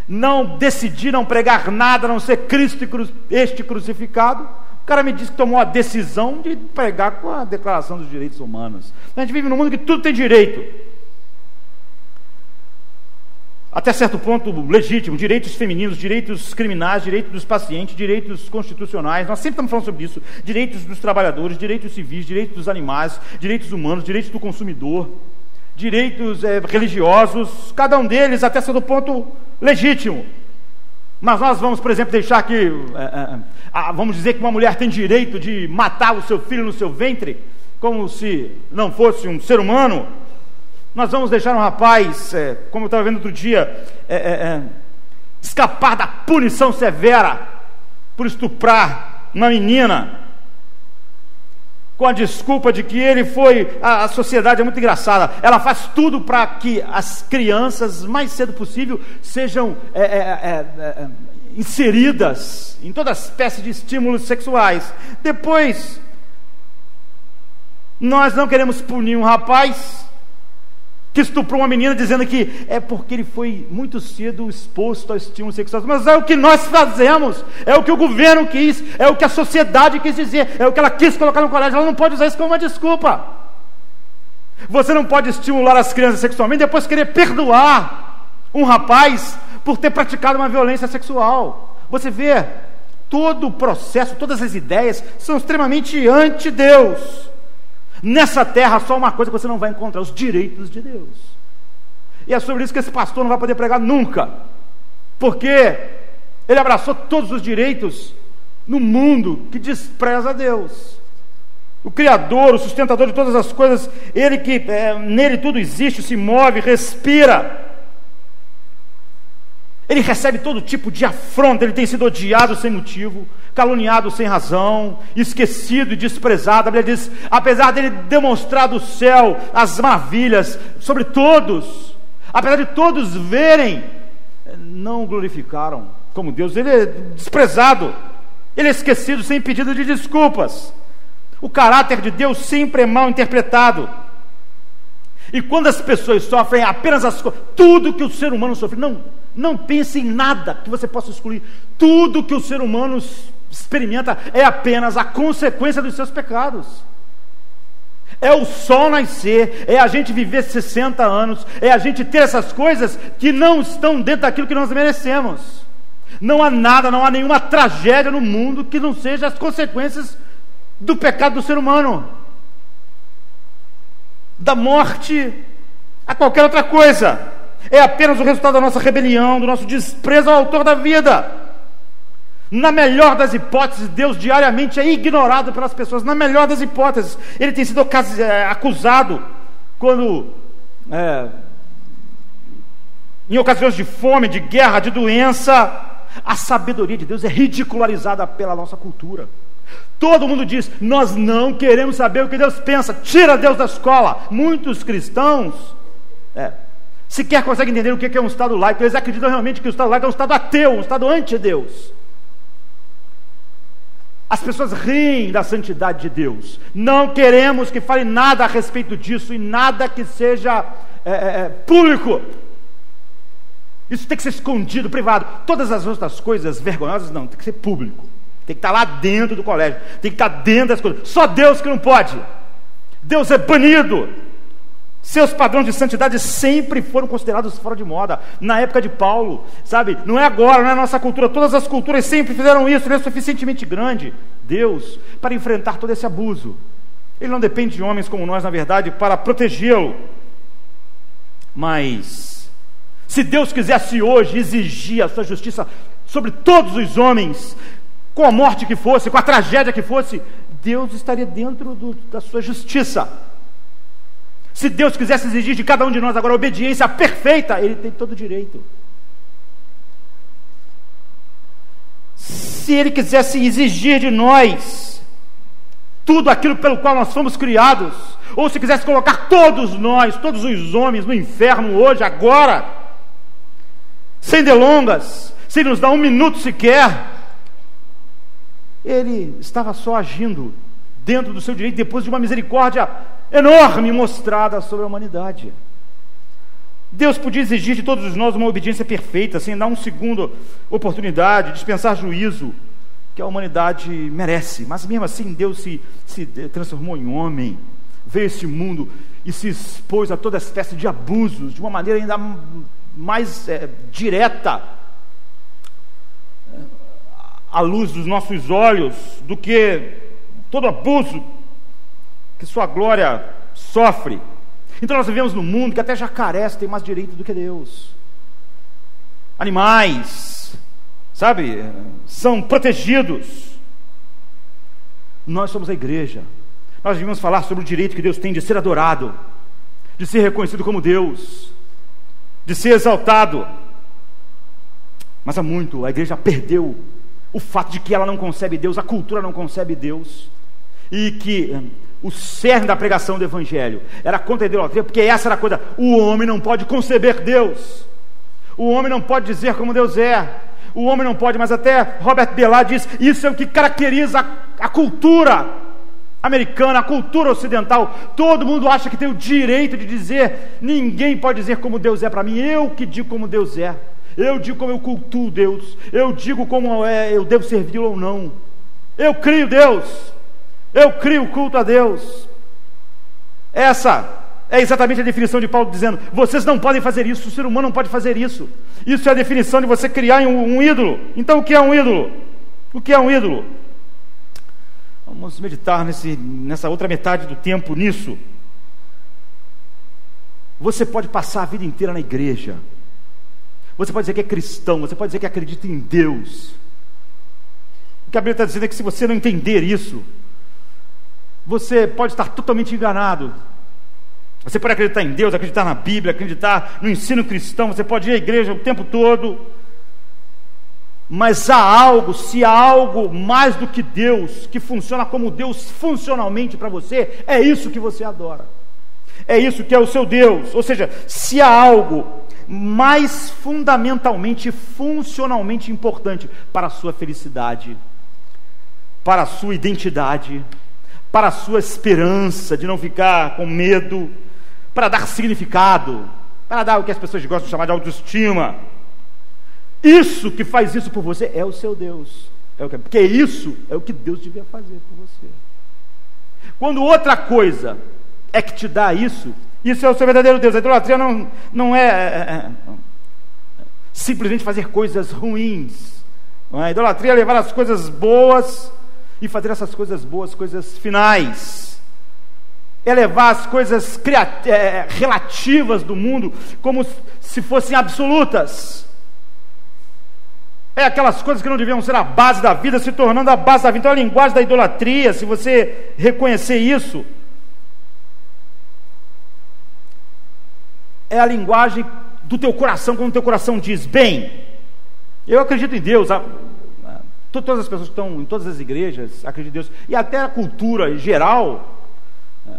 não decidi não pregar nada a não ser Cristo e este crucificado cara me disse que tomou a decisão de pregar com a Declaração dos Direitos Humanos. A gente vive num mundo que tudo tem direito. Até certo ponto legítimo, direitos femininos, direitos criminais, direitos dos pacientes, direitos constitucionais, nós sempre estamos falando sobre isso, direitos dos trabalhadores, direitos civis, direitos dos animais, direitos humanos, direitos do consumidor, direitos é, religiosos, cada um deles até certo ponto legítimo. Mas nós vamos, por exemplo, deixar que, é, é, vamos dizer que uma mulher tem direito de matar o seu filho no seu ventre, como se não fosse um ser humano. Nós vamos deixar um rapaz, como eu estava vendo outro dia, escapar da punição severa por estuprar uma menina com a desculpa de que ele foi. A, a sociedade é muito engraçada, ela faz tudo para que as crianças, mais cedo possível, sejam é, é, é, é, inseridas em toda espécie de estímulos sexuais. Depois, nós não queremos punir um rapaz que estuprou uma menina dizendo que é porque ele foi muito cedo exposto ao estímulo sexual. Mas é o que nós fazemos, é o que o governo quis, é o que a sociedade quis dizer, é o que ela quis colocar no colégio. Ela não pode usar isso como uma desculpa. Você não pode estimular as crianças sexualmente depois querer perdoar um rapaz por ter praticado uma violência sexual. Você vê, todo o processo, todas as ideias são extremamente anti-Deus. Nessa terra, só uma coisa que você não vai encontrar: os direitos de Deus. E é sobre isso que esse pastor não vai poder pregar nunca, porque ele abraçou todos os direitos no mundo que despreza Deus. O Criador, o sustentador de todas as coisas, Ele que é, nele tudo existe, se move, respira. Ele recebe todo tipo de afronta, ele tem sido odiado sem motivo, caluniado sem razão, esquecido e desprezado. A Bíblia diz: apesar dele demonstrar do céu as maravilhas sobre todos, apesar de todos verem, não o glorificaram como Deus, ele é desprezado, ele é esquecido sem pedido de desculpas. O caráter de Deus sempre é mal interpretado. E quando as pessoas sofrem apenas as coisas, tudo que o ser humano sofre, não, não pense em nada que você possa excluir. Tudo que o ser humano experimenta é apenas a consequência dos seus pecados. É o sol nascer, é a gente viver 60 anos, é a gente ter essas coisas que não estão dentro daquilo que nós merecemos. Não há nada, não há nenhuma tragédia no mundo que não seja as consequências do pecado do ser humano da morte a qualquer outra coisa. É apenas o resultado da nossa rebelião, do nosso desprezo ao autor da vida. Na melhor das hipóteses, Deus diariamente é ignorado pelas pessoas. Na melhor das hipóteses, ele tem sido é, acusado quando, é, em ocasiões de fome, de guerra, de doença, a sabedoria de Deus é ridicularizada pela nossa cultura. Todo mundo diz: Nós não queremos saber o que Deus pensa, tira Deus da escola. Muitos cristãos é, sequer conseguem entender o que é um Estado laico, eles acreditam realmente que o Estado laico é um Estado ateu, um Estado anti-Deus. As pessoas riem da santidade de Deus. Não queremos que fale nada a respeito disso e nada que seja é, é, é, público. Isso tem que ser escondido, privado. Todas as outras coisas vergonhosas, não, tem que ser público. Tem que estar lá dentro do colégio, tem que estar dentro das coisas. Só Deus que não pode. Deus é banido. Seus padrões de santidade sempre foram considerados fora de moda. Na época de Paulo, sabe? Não é agora, não é nossa cultura. Todas as culturas sempre fizeram isso, não é suficientemente grande. Deus, para enfrentar todo esse abuso. Ele não depende de homens como nós, na verdade, para protegê-lo. Mas, se Deus quisesse hoje exigir a sua justiça sobre todos os homens, com a morte que fosse, com a tragédia que fosse, Deus estaria dentro do, da sua justiça. Se Deus quisesse exigir de cada um de nós agora obediência perfeita, Ele tem todo o direito. Se Ele quisesse exigir de nós tudo aquilo pelo qual nós fomos criados, ou se quisesse colocar todos nós, todos os homens, no inferno hoje, agora, sem delongas, sem nos dar um minuto sequer, ele estava só agindo dentro do seu direito, depois de uma misericórdia enorme mostrada sobre a humanidade. Deus podia exigir de todos nós uma obediência perfeita, sem dar um segundo oportunidade, dispensar juízo que a humanidade merece. Mas mesmo assim, Deus se, se transformou em homem, veio a este mundo e se expôs a toda espécie de abusos de uma maneira ainda mais é, direta à luz dos nossos olhos do que todo abuso que sua glória sofre. Então nós vivemos num mundo que até jacarés tem mais direito do que Deus. Animais, sabe, são protegidos. Nós somos a igreja. Nós devíamos falar sobre o direito que Deus tem de ser adorado, de ser reconhecido como Deus, de ser exaltado. Mas há muito a igreja perdeu o fato de que ela não concebe Deus, a cultura não concebe Deus, e que o cerne da pregação do Evangelho. Era contra a idolatria, porque essa era a coisa: o homem não pode conceber Deus, o homem não pode dizer como Deus é, o homem não pode, mas até Robert Bellar diz: isso é o que caracteriza a, a cultura americana, a cultura ocidental. Todo mundo acha que tem o direito de dizer: ninguém pode dizer como Deus é para mim, eu que digo como Deus é. Eu digo como eu cultuo Deus, eu digo como é, eu devo servi-lo ou não. Eu crio Deus, eu crio culto a Deus. Essa é exatamente a definição de Paulo dizendo: vocês não podem fazer isso, o ser humano não pode fazer isso. Isso é a definição de você criar um, um ídolo. Então, o que é um ídolo? O que é um ídolo? Vamos meditar nesse, nessa outra metade do tempo nisso. Você pode passar a vida inteira na igreja. Você pode dizer que é cristão, você pode dizer que acredita em Deus. O que a Bíblia está dizendo é que se você não entender isso, você pode estar totalmente enganado. Você pode acreditar em Deus, acreditar na Bíblia, acreditar no ensino cristão, você pode ir à igreja o tempo todo. Mas há algo, se há algo mais do que Deus, que funciona como Deus funcionalmente para você, é isso que você adora. É isso que é o seu Deus. Ou seja, se há algo mais fundamentalmente, funcionalmente importante para a sua felicidade, para a sua identidade, para a sua esperança de não ficar com medo, para dar significado, para dar o que as pessoas gostam de chamar de autoestima. Isso que faz isso por você é o seu Deus. É o que, porque isso é o que Deus devia fazer por você. Quando outra coisa é que te dá isso, isso é o seu verdadeiro Deus. A idolatria não, não é, é, é, é simplesmente fazer coisas ruins. Não é? A idolatria é levar as coisas boas e fazer essas coisas boas, coisas finais. É levar as coisas é, relativas do mundo como se fossem absolutas. É aquelas coisas que não deviam ser a base da vida, se tornando a base da vida. Então, a linguagem da idolatria, se você reconhecer isso, é a linguagem do teu coração, quando o teu coração diz: Bem, eu acredito em Deus, todas as pessoas que estão em todas as igrejas acreditam em Deus, e até a cultura em geral é,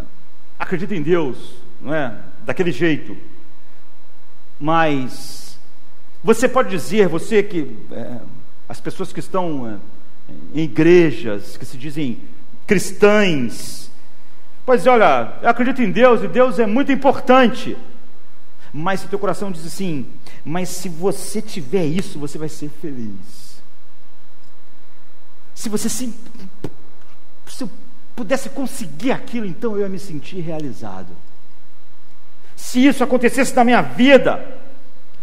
acredita em Deus, não é? Daquele jeito. Mas você pode dizer, você que é, as pessoas que estão é, em igrejas, que se dizem cristãs, pode dizer, olha, eu acredito em Deus e Deus é muito importante. Mas se teu coração diz assim, mas se você tiver isso, você vai ser feliz. Se você se, se eu pudesse conseguir aquilo, então eu ia me sentir realizado. Se isso acontecesse na minha vida,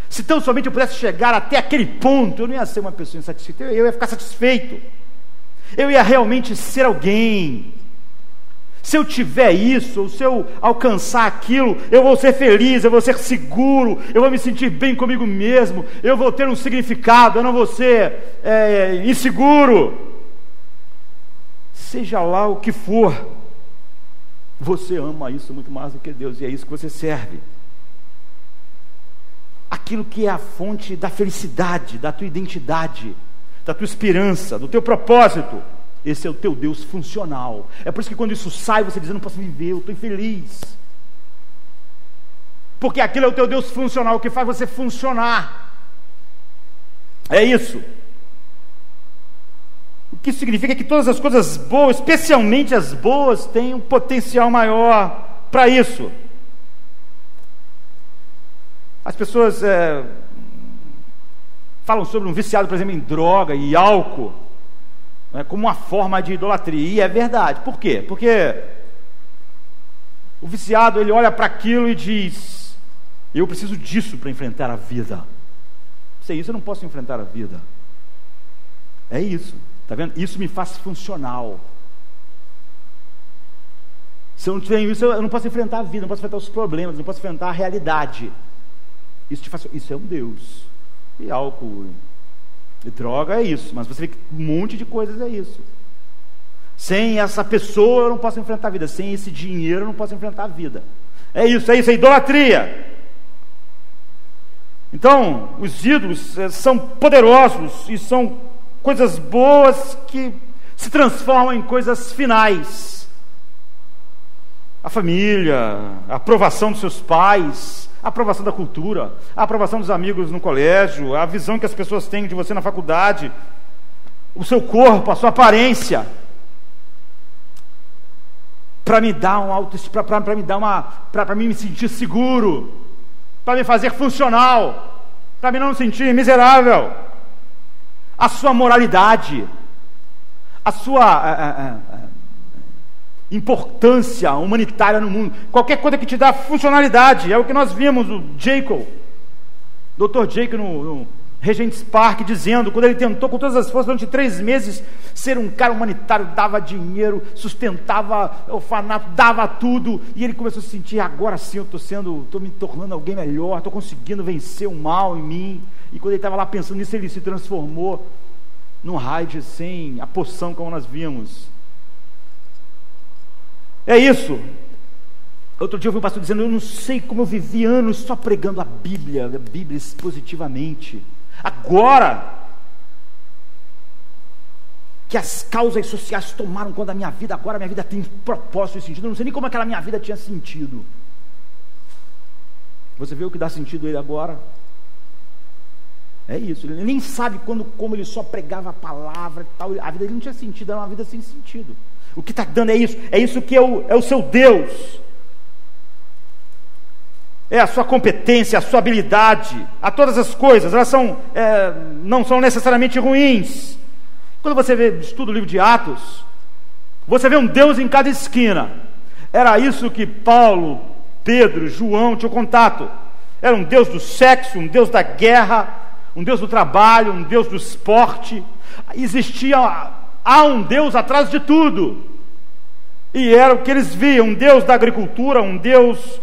se tão somente eu pudesse chegar até aquele ponto, eu não ia ser uma pessoa insatisfeita, eu ia ficar satisfeito. Eu ia realmente ser alguém. Se eu tiver isso, ou se eu alcançar aquilo, eu vou ser feliz, eu vou ser seguro, eu vou me sentir bem comigo mesmo, eu vou ter um significado, eu não vou ser é, inseguro seja lá o que for, você ama isso muito mais do que Deus, e é isso que você serve. Aquilo que é a fonte da felicidade, da tua identidade, da tua esperança, do teu propósito, esse é o teu Deus funcional. É por isso que quando isso sai, você diz: Eu não posso viver, eu estou infeliz. Porque aquilo é o teu Deus funcional, que faz você funcionar. É isso. Que significa que todas as coisas boas, especialmente as boas, têm um potencial maior para isso. As pessoas é, falam sobre um viciado, por exemplo, em droga e álcool, né, como uma forma de idolatria, e é verdade. Por quê? Porque o viciado ele olha para aquilo e diz: Eu preciso disso para enfrentar a vida. Sem isso eu não posso enfrentar a vida. É isso. Está vendo? Isso me faz funcional. Se eu não tenho isso, eu não posso enfrentar a vida, não posso enfrentar os problemas, não posso enfrentar a realidade. Isso te faz. Isso é um Deus. E álcool, e droga é isso. Mas você vê que um monte de coisas é isso. Sem essa pessoa eu não posso enfrentar a vida. Sem esse dinheiro eu não posso enfrentar a vida. É isso, é isso, é idolatria. Então, os ídolos eh, são poderosos e são coisas boas que se transformam em coisas finais. A família, a aprovação dos seus pais, a aprovação da cultura, a aprovação dos amigos no colégio, a visão que as pessoas têm de você na faculdade, o seu corpo, a sua aparência. Para me dar um auto, para me dar uma, para me sentir seguro, para me fazer funcional, para me não sentir miserável a sua moralidade, a sua a, a, a, importância humanitária no mundo, qualquer coisa que te dá funcionalidade, é o que nós vimos o Jacob, Dr. Jacob no, no Regents Park dizendo, quando ele tentou com todas as forças durante três meses ser um cara humanitário, dava dinheiro, sustentava orfanato, dava tudo, e ele começou a se sentir, agora sim eu estou sendo, estou me tornando alguém melhor, estou conseguindo vencer o mal em mim, e quando ele estava lá pensando nisso, ele se transformou num raid sem a poção como nós vimos. É isso. Outro dia eu vi um pastor dizendo: Eu não sei como eu vivi anos só pregando a Bíblia, a Bíblia expositivamente. Agora que as causas sociais tomaram conta da minha vida, agora minha vida tem propósito e sentido. Eu não sei nem como aquela minha vida tinha sentido. Você vê o que dá sentido a ele agora? É isso. Ele nem sabe quando, como ele só pregava a palavra e tal. A vida dele não tinha sentido, era uma vida sem sentido. O que está dando é isso. É isso que é o, é o seu Deus. É a sua competência, a sua habilidade, a todas as coisas. Elas são, é, não são necessariamente ruins. Quando você vê, estuda o livro de Atos, você vê um Deus em cada esquina. Era isso que Paulo, Pedro, João tinham contato. Era um Deus do sexo, um Deus da guerra, um Deus do trabalho, um Deus do esporte. Existia, há um Deus atrás de tudo. E era o que eles viam: um Deus da agricultura, um Deus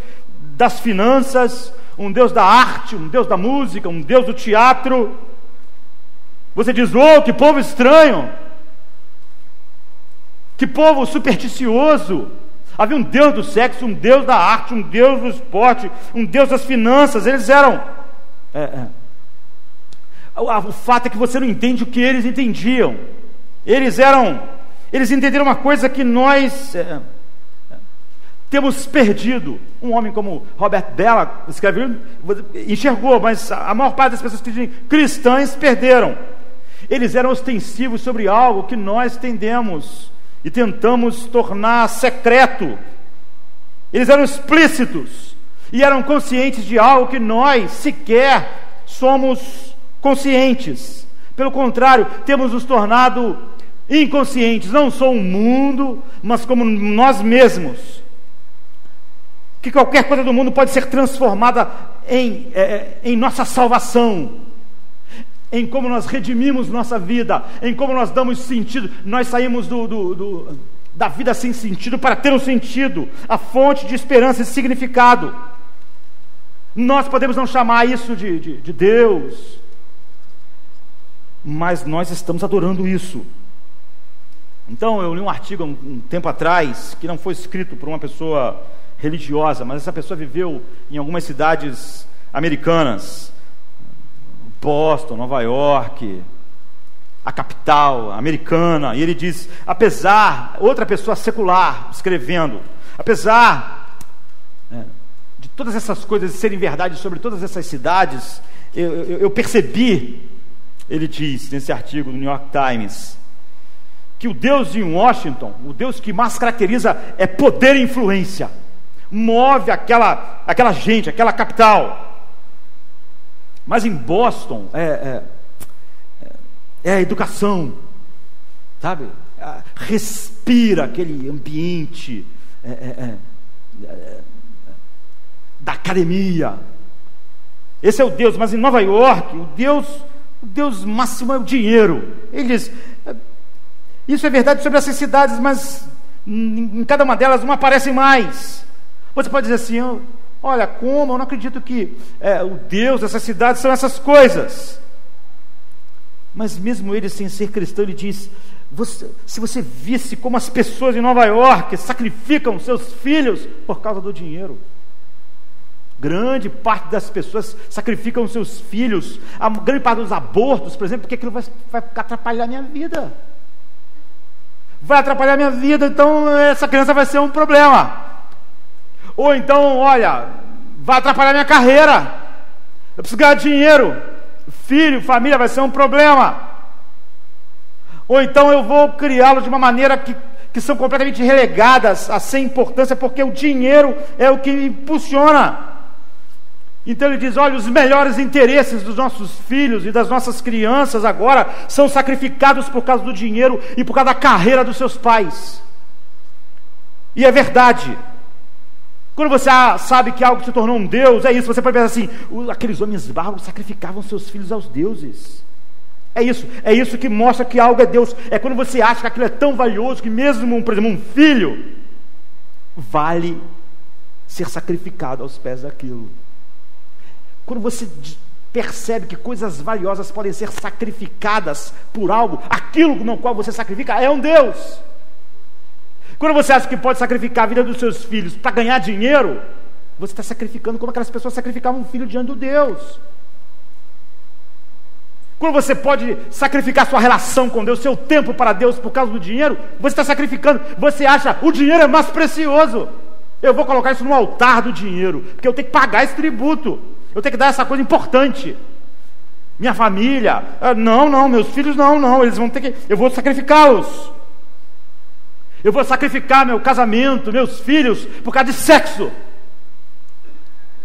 das finanças, um Deus da arte, um Deus da música, um Deus do teatro. Você diz, oh, que povo estranho, que povo supersticioso. Havia um Deus do sexo, um Deus da arte, um Deus do esporte, um Deus das finanças. Eles eram. É, é, o fato é que você não entende o que eles entendiam. Eles eram, eles entenderam uma coisa que nós é, temos perdido. Um homem como Robert Bella escreveu, enxergou, mas a maior parte das pessoas que dizem cristãs perderam. Eles eram ostensivos sobre algo que nós tendemos e tentamos tornar secreto. Eles eram explícitos e eram conscientes de algo que nós sequer somos conscientes. Pelo contrário, temos nos tornado inconscientes, não só o mundo, mas como nós mesmos que qualquer coisa do mundo pode ser transformada em, é, é, em nossa salvação, em como nós redimimos nossa vida, em como nós damos sentido. Nós saímos do, do, do, da vida sem sentido para ter um sentido, a fonte de esperança e significado. Nós podemos não chamar isso de, de, de Deus, mas nós estamos adorando isso. Então, eu li um artigo um, um tempo atrás, que não foi escrito por uma pessoa religiosa, mas essa pessoa viveu em algumas cidades americanas, Boston, Nova York, a capital americana, e ele diz: apesar, outra pessoa secular escrevendo, apesar é, de todas essas coisas serem verdade sobre todas essas cidades, eu, eu, eu percebi, ele diz nesse artigo do New York Times, que o Deus de Washington, o Deus que mais caracteriza é poder e influência move aquela, aquela gente, aquela capital. Mas em Boston é, é, é a educação, sabe? Respira aquele ambiente é, é, é, da academia. Esse é o Deus, mas em Nova York, o Deus, o Deus máximo é o dinheiro. Ele diz: isso é verdade sobre essas cidades, mas em cada uma delas não aparecem mais. Você pode dizer assim: olha, como? Eu não acredito que é, o Deus dessas cidades são essas coisas. Mas mesmo ele, sem ser cristão, ele diz: você, se você visse como as pessoas em Nova York sacrificam seus filhos por causa do dinheiro. Grande parte das pessoas sacrificam seus filhos, a grande parte dos abortos, por exemplo, porque aquilo vai, vai atrapalhar a minha vida. Vai atrapalhar a minha vida, então essa criança vai ser um problema. Ou então, olha, vai atrapalhar minha carreira. Eu preciso ganhar dinheiro. Filho, família vai ser um problema. Ou então eu vou criá-los de uma maneira que, que são completamente relegadas a sem importância, porque o dinheiro é o que impulsiona. Então ele diz: olha, os melhores interesses dos nossos filhos e das nossas crianças agora são sacrificados por causa do dinheiro e por causa da carreira dos seus pais. E é verdade. Quando você sabe que algo se tornou um Deus, é isso. Você pode pensar assim: aqueles homens bárbaros sacrificavam seus filhos aos deuses. É isso, é isso que mostra que algo é Deus. É quando você acha que aquilo é tão valioso que mesmo, por exemplo, um filho vale ser sacrificado aos pés daquilo. Quando você percebe que coisas valiosas podem ser sacrificadas por algo, aquilo no qual você sacrifica é um Deus. Quando você acha que pode sacrificar a vida dos seus filhos para ganhar dinheiro, você está sacrificando como aquelas pessoas sacrificavam um filho diante de Deus. Quando você pode sacrificar sua relação com Deus, seu tempo para Deus por causa do dinheiro, você está sacrificando. Você acha o dinheiro é mais precioso. Eu vou colocar isso no altar do dinheiro, porque eu tenho que pagar esse tributo. Eu tenho que dar essa coisa importante. Minha família, ah, não, não, meus filhos não, não, eles vão ter que, eu vou sacrificá-los. Eu vou sacrificar meu casamento, meus filhos, por causa de sexo.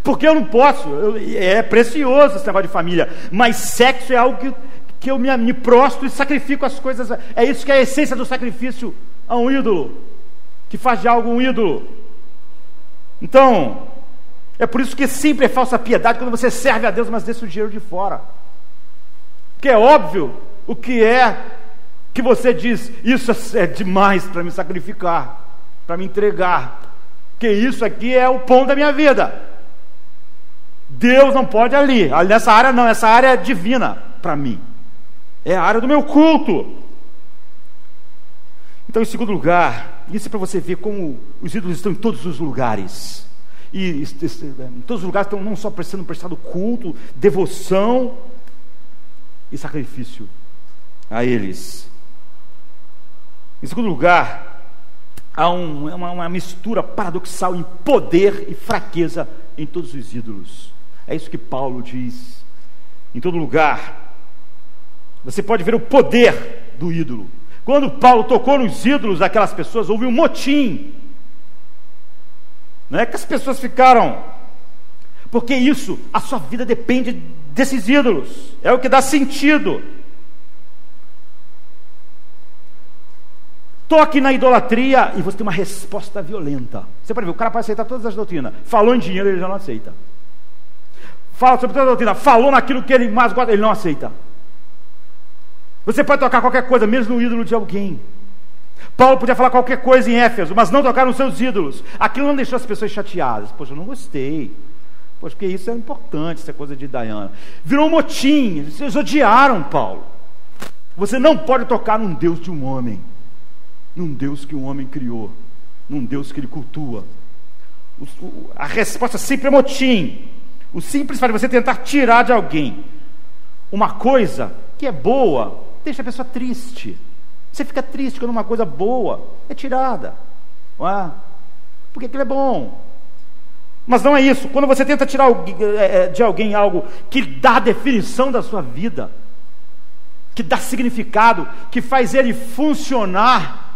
Porque eu não posso. Eu, é precioso esse negócio de família. Mas sexo é algo que, que eu me, me prostro e sacrifico as coisas. É isso que é a essência do sacrifício a um ídolo. Que faz de algo um ídolo. Então, é por isso que sempre é falsa piedade quando você serve a Deus, mas deixa o dinheiro de fora. Porque é óbvio o que é que você diz: Isso é demais para me sacrificar, para me entregar, que isso aqui é o pão da minha vida. Deus não pode ali, nessa área não, essa área é divina para mim, é a área do meu culto. Então, em segundo lugar, isso é para você ver como os ídolos estão em todos os lugares. E em todos os lugares estão não só sendo prestado culto, devoção e sacrifício a eles. Em segundo lugar, há um, uma, uma mistura paradoxal em poder e fraqueza em todos os ídolos. É isso que Paulo diz. Em todo lugar, você pode ver o poder do ídolo. Quando Paulo tocou nos ídolos daquelas pessoas, houve um motim. Não é que as pessoas ficaram. Porque isso, a sua vida depende desses ídolos. É o que dá sentido. Toque na idolatria e você tem uma resposta violenta. Você pode ver, o cara pode aceitar todas as doutrinas. Falou em dinheiro, ele já não aceita. Fala sobre toda a doutrina. Falou naquilo que ele mais gosta, ele não aceita. Você pode tocar qualquer coisa, mesmo no ídolo de alguém. Paulo podia falar qualquer coisa em Éfeso, mas não tocar nos seus ídolos. Aquilo não deixou as pessoas chateadas. Poxa, eu não gostei. Poxa, porque isso é importante, essa coisa de Diana. Virou um motim. Eles odiaram Paulo. Você não pode tocar num Deus de um homem num Deus que um homem criou, num Deus que ele cultua. A resposta sempre é motim. O simples faz você tentar tirar de alguém uma coisa que é boa, deixa a pessoa triste. Você fica triste quando uma coisa boa é tirada. É? Porque aquilo é bom. Mas não é isso. Quando você tenta tirar é, é, de alguém algo que dá definição da sua vida, que dá significado, que faz ele funcionar,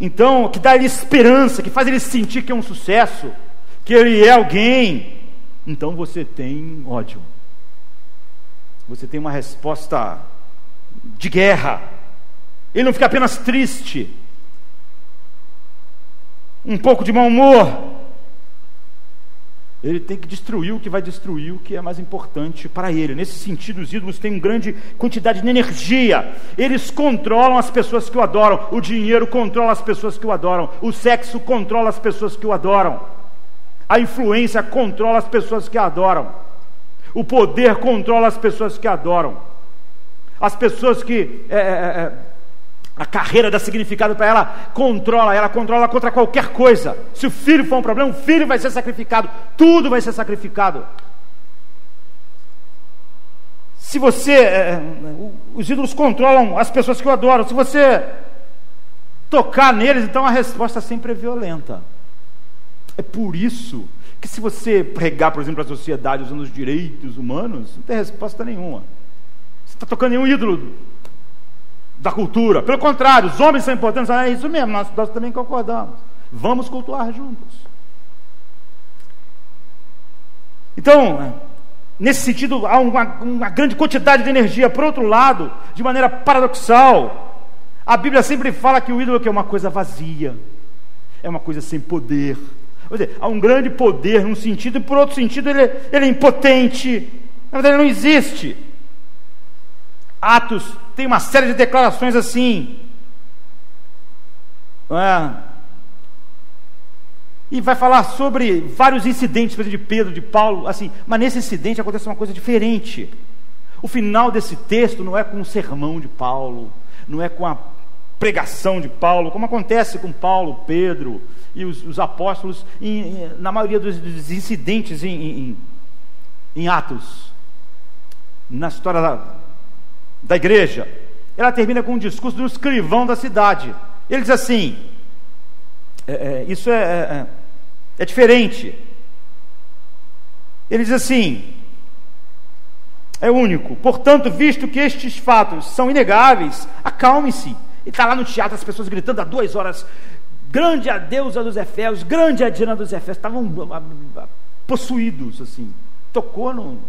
então, que dá ele esperança, que faz ele sentir que é um sucesso, que ele é alguém. Então você tem ódio. Você tem uma resposta de guerra. Ele não fica apenas triste, um pouco de mau humor, ele tem que destruir o que vai destruir o que é mais importante para ele. Nesse sentido, os ídolos têm uma grande quantidade de energia. Eles controlam as pessoas que o adoram. O dinheiro controla as pessoas que o adoram. O sexo controla as pessoas que o adoram. A influência controla as pessoas que adoram. O poder controla as pessoas que adoram. As pessoas que é, é, é a carreira dá significado para ela, controla, ela controla contra qualquer coisa. Se o filho for um problema, o filho vai ser sacrificado, tudo vai ser sacrificado. Se você, é, os ídolos controlam as pessoas que o adoram, se você tocar neles, então a resposta sempre é violenta. É por isso que se você pregar, por exemplo, a sociedade usando os direitos humanos, não tem resposta nenhuma. Está tocando em um ídolo da cultura. Pelo contrário, os homens são importantes. Ah, é isso mesmo, nós, nós também concordamos. Vamos cultuar juntos. Então, nesse sentido, há uma, uma grande quantidade de energia. Por outro lado, de maneira paradoxal, a Bíblia sempre fala que o ídolo é uma coisa vazia, é uma coisa sem poder. Dizer, há um grande poder num sentido, e por outro sentido, ele, ele é impotente. Na verdade, ele não existe. Atos tem uma série de declarações assim. É? E vai falar sobre vários incidentes, por exemplo, de Pedro, de Paulo, assim, mas nesse incidente acontece uma coisa diferente. O final desse texto não é com o sermão de Paulo, não é com a pregação de Paulo, como acontece com Paulo, Pedro e os, os apóstolos, em, em, na maioria dos, dos incidentes em, em, em Atos, na história da, da igreja. Ela termina com um discurso do escrivão da cidade. Ele diz assim: é, é, isso é, é, é, é diferente. Ele diz assim: é único. Portanto, visto que estes fatos são inegáveis, acalme-se. E está lá no teatro as pessoas gritando há duas horas: Grande a deusa dos Efésios, grande a Diana dos Efésios. Estavam ah, ah, possuídos, assim. Tocou no,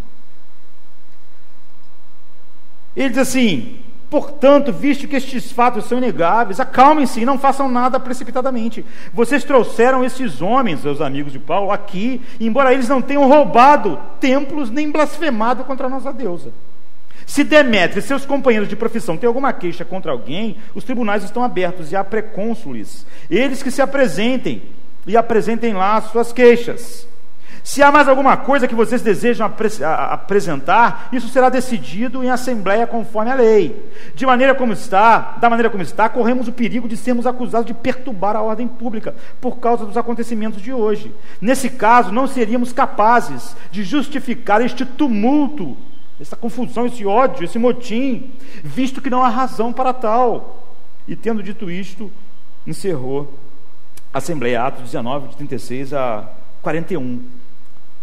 ele diz assim: Portanto, visto que estes fatos são inegáveis, acalmem-se e não façam nada precipitadamente. Vocês trouxeram esses homens, os amigos de Paulo, aqui, embora eles não tenham roubado templos nem blasfemado contra a nossa deusa. Se Demétrio e seus companheiros de profissão têm alguma queixa contra alguém, os tribunais estão abertos e há precônsules. Eles que se apresentem e apresentem lá as suas queixas. Se há mais alguma coisa que vocês desejam apre apresentar, isso será decidido em assembleia conforme a lei. De maneira como está, da maneira como está, corremos o perigo de sermos acusados de perturbar a ordem pública por causa dos acontecimentos de hoje. Nesse caso, não seríamos capazes de justificar este tumulto essa confusão, esse ódio, esse motim, visto que não há razão para tal. E tendo dito isto, encerrou a Assembleia, Atos 19, de 36 a 41.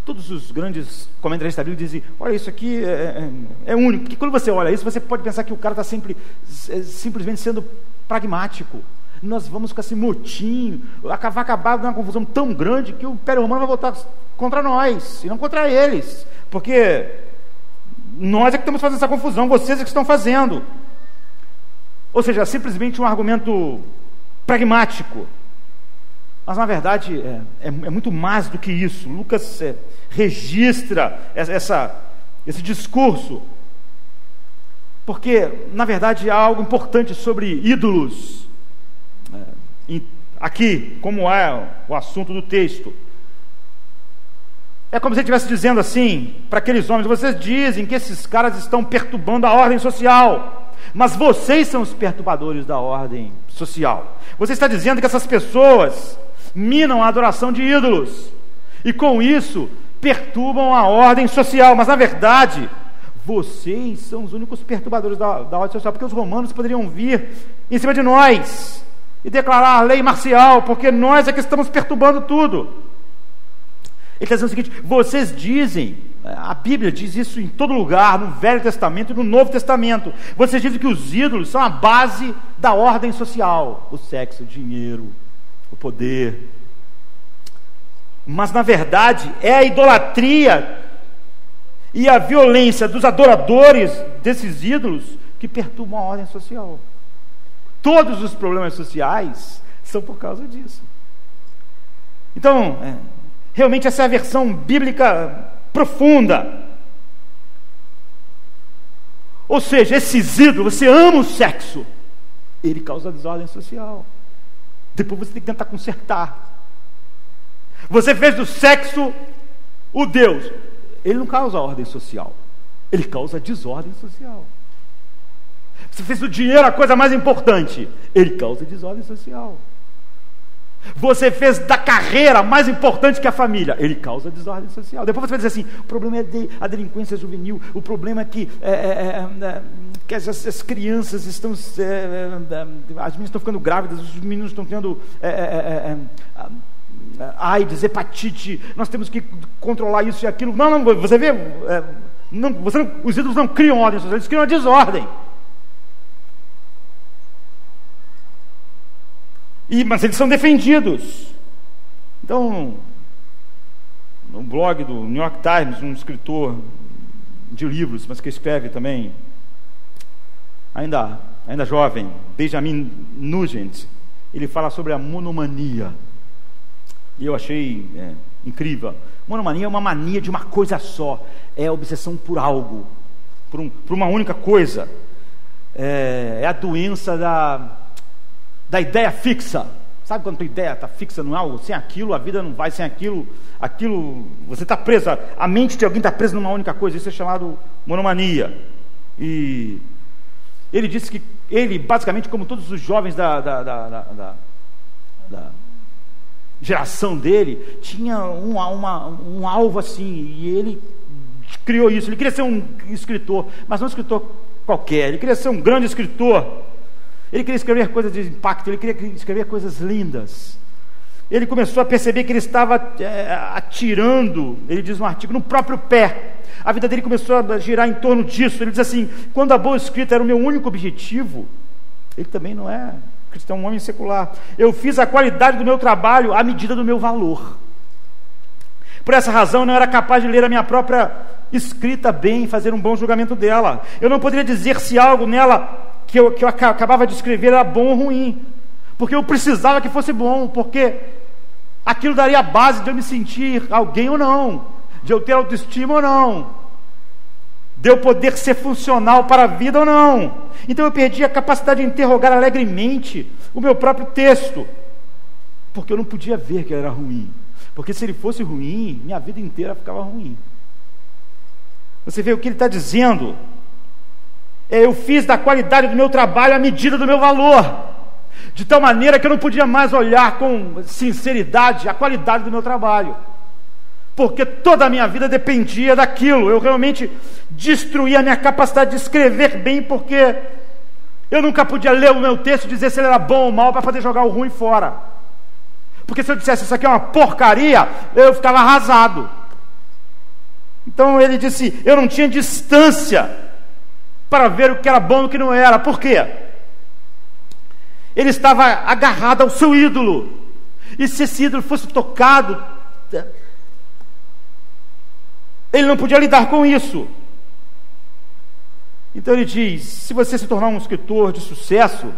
Todos os grandes comentaristas da Bíblia dizem: olha, isso aqui é, é, é único. Porque quando você olha isso, você pode pensar que o cara está sempre é, simplesmente sendo pragmático. Nós vamos com esse motim, vai acabar numa confusão tão grande que o Império Romano vai voltar contra nós, e não contra eles. Porque nós é que estamos fazendo essa confusão, vocês é que estão fazendo. Ou seja, simplesmente um argumento pragmático. Mas na verdade é, é, é muito mais do que isso. Lucas é, registra essa, esse discurso, porque na verdade há algo importante sobre ídolos. É, aqui, como é o assunto do texto. É como se ele estivesse dizendo assim para aqueles homens: vocês dizem que esses caras estão perturbando a ordem social, mas vocês são os perturbadores da ordem social. Você está dizendo que essas pessoas minam a adoração de ídolos e com isso perturbam a ordem social, mas na verdade vocês são os únicos perturbadores da, da ordem social, porque os romanos poderiam vir em cima de nós e declarar a lei marcial, porque nós é que estamos perturbando tudo. Ele está dizendo o seguinte: vocês dizem, a Bíblia diz isso em todo lugar, no Velho Testamento e no Novo Testamento. Vocês dizem que os ídolos são a base da ordem social: o sexo, o dinheiro, poder. Mas na verdade é a idolatria e a violência dos adoradores desses ídolos que perturbam a ordem social. Todos os problemas sociais são por causa disso. Então, é, Realmente essa é a versão bíblica profunda. Ou seja, esses ídolos, você ama o sexo, ele causa desordem social. Depois você tem que tentar consertar. Você fez do sexo o Deus. Ele não causa ordem social, ele causa desordem social. Você fez do dinheiro a coisa mais importante, ele causa desordem social. Você fez da carreira mais importante que a família. Ele causa desordem social. Depois você vai dizer assim: o problema é de, a delinquência juvenil, o problema é que, é, é, é, é que as, as, crianças estão. É, é, as meninas estão ficando grávidas, os meninos estão tendo. AIDS, hepatite, nós temos que controlar isso e aquilo. Não, não, você vê, não, você não, os ídolos não criam ordem eles criam a desordem. E, mas eles são defendidos. Então, no blog do New York Times, um escritor de livros, mas que escreve também, ainda, ainda jovem, Benjamin Nugent, ele fala sobre a monomania. E eu achei é, incrível. Monomania é uma mania de uma coisa só, é a obsessão por algo, por, um, por uma única coisa. É, é a doença da da ideia fixa. Sabe quando a tua ideia está fixa no algo? Sem aquilo, a vida não vai, sem aquilo, aquilo, você está preso, a mente de alguém está presa numa única coisa, isso é chamado monomania. E ele disse que ele, basicamente, como todos os jovens da, da, da, da, da geração dele, tinha um, uma, um alvo assim, e ele criou isso. Ele queria ser um escritor, mas não um escritor qualquer, ele queria ser um grande escritor. Ele queria escrever coisas de impacto, ele queria escrever coisas lindas. Ele começou a perceber que ele estava é, atirando, ele diz no artigo, no próprio pé. A vida dele começou a girar em torno disso. Ele diz assim: quando a boa escrita era o meu único objetivo, ele também não é cristão, um homem secular. Eu fiz a qualidade do meu trabalho à medida do meu valor. Por essa razão, eu não era capaz de ler a minha própria escrita bem e fazer um bom julgamento dela. Eu não poderia dizer se algo nela que eu, que eu acabava de escrever era bom ou ruim, porque eu precisava que fosse bom, porque aquilo daria a base de eu me sentir alguém ou não, de eu ter autoestima ou não, de eu poder ser funcional para a vida ou não. Então eu perdi a capacidade de interrogar alegremente o meu próprio texto, porque eu não podia ver que ele era ruim, porque se ele fosse ruim, minha vida inteira ficava ruim. Você vê o que ele está dizendo? Eu fiz da qualidade do meu trabalho a medida do meu valor, de tal maneira que eu não podia mais olhar com sinceridade a qualidade do meu trabalho. porque toda a minha vida dependia daquilo. Eu realmente destruía a minha capacidade de escrever bem, porque eu nunca podia ler o meu texto e dizer se ele era bom ou mal para poder jogar o ruim fora. Porque se eu dissesse isso aqui é uma porcaria, eu ficava arrasado. Então ele disse: eu não tinha distância para ver o que era bom e o que não era. Por quê? Ele estava agarrado ao seu ídolo. E se esse ídolo fosse tocado, ele não podia lidar com isso. Então ele diz: se você se tornar um escritor de sucesso,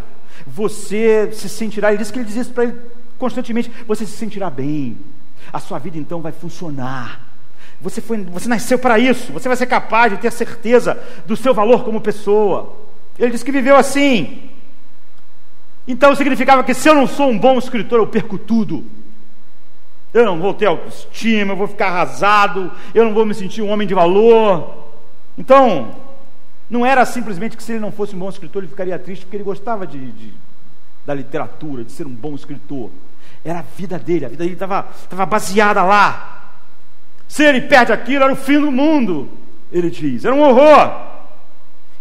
você se sentirá, ele disse que ele dizia isso para ele constantemente: você se sentirá bem, a sua vida então vai funcionar. Você, foi, você nasceu para isso, você vai ser capaz de ter certeza do seu valor como pessoa. Ele disse que viveu assim. Então significava que se eu não sou um bom escritor, eu perco tudo. Eu não vou ter autoestima, eu vou ficar arrasado, eu não vou me sentir um homem de valor. Então, não era simplesmente que se ele não fosse um bom escritor, ele ficaria triste porque ele gostava de, de da literatura, de ser um bom escritor. Era a vida dele, a vida dele estava baseada lá. Se ele perde aquilo, era o fim do mundo, ele diz, era um horror.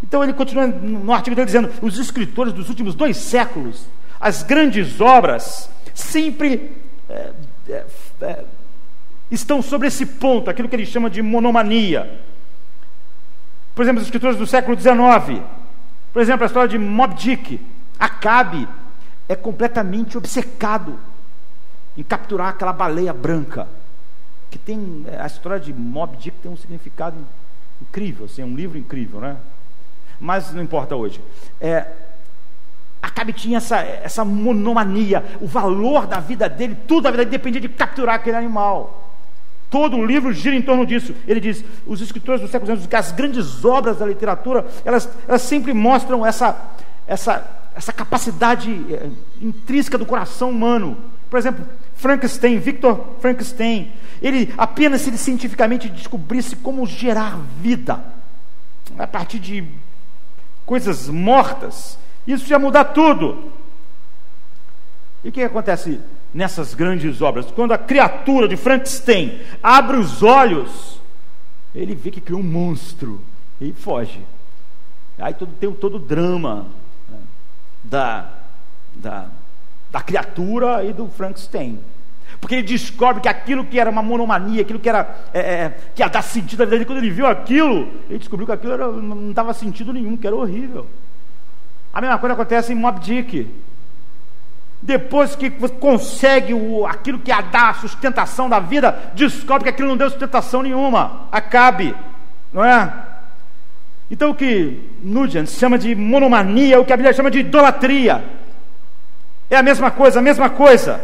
Então ele continua no artigo dele dizendo: os escritores dos últimos dois séculos, as grandes obras, sempre é, é, é, estão sobre esse ponto, aquilo que ele chama de monomania. Por exemplo, os escritores do século XIX, por exemplo, a história de Mob Dick, Acabe é completamente obcecado em capturar aquela baleia branca, que tem a história de Mob Dick tem um significado incrível, assim, é um livro incrível, né? Mas não importa hoje. É, Acabe tinha essa, essa monomania, o valor da vida dele, tudo da vida dele dependia de capturar aquele animal. Todo o livro gira em torno disso. Ele diz: os escritores do século XIX, as grandes obras da literatura, elas, elas sempre mostram essa, essa, essa capacidade é, intrínseca do coração humano. Por exemplo, Frankenstein, Victor Frankenstein, ele apenas se ele cientificamente descobrisse como gerar vida a partir de coisas mortas, isso ia mudar tudo. E o que acontece nessas grandes obras? Quando a criatura de Frankenstein abre os olhos, ele vê que criou um monstro e foge. Aí todo, tem todo o drama né, da, da, da criatura e do Frankenstein. Porque ele descobre que aquilo que era uma monomania, aquilo que era é, é, que ia dar sentido à vida dele, quando ele viu aquilo, ele descobriu que aquilo era, não dava sentido nenhum, que era horrível. A mesma coisa acontece em Mob Dick. Depois que consegue o, aquilo que ia dar sustentação da vida, descobre que aquilo não deu sustentação nenhuma. Acabe, não é? Então o que Nugent chama de monomania, o que a Bíblia chama de idolatria. É a mesma coisa, a mesma coisa.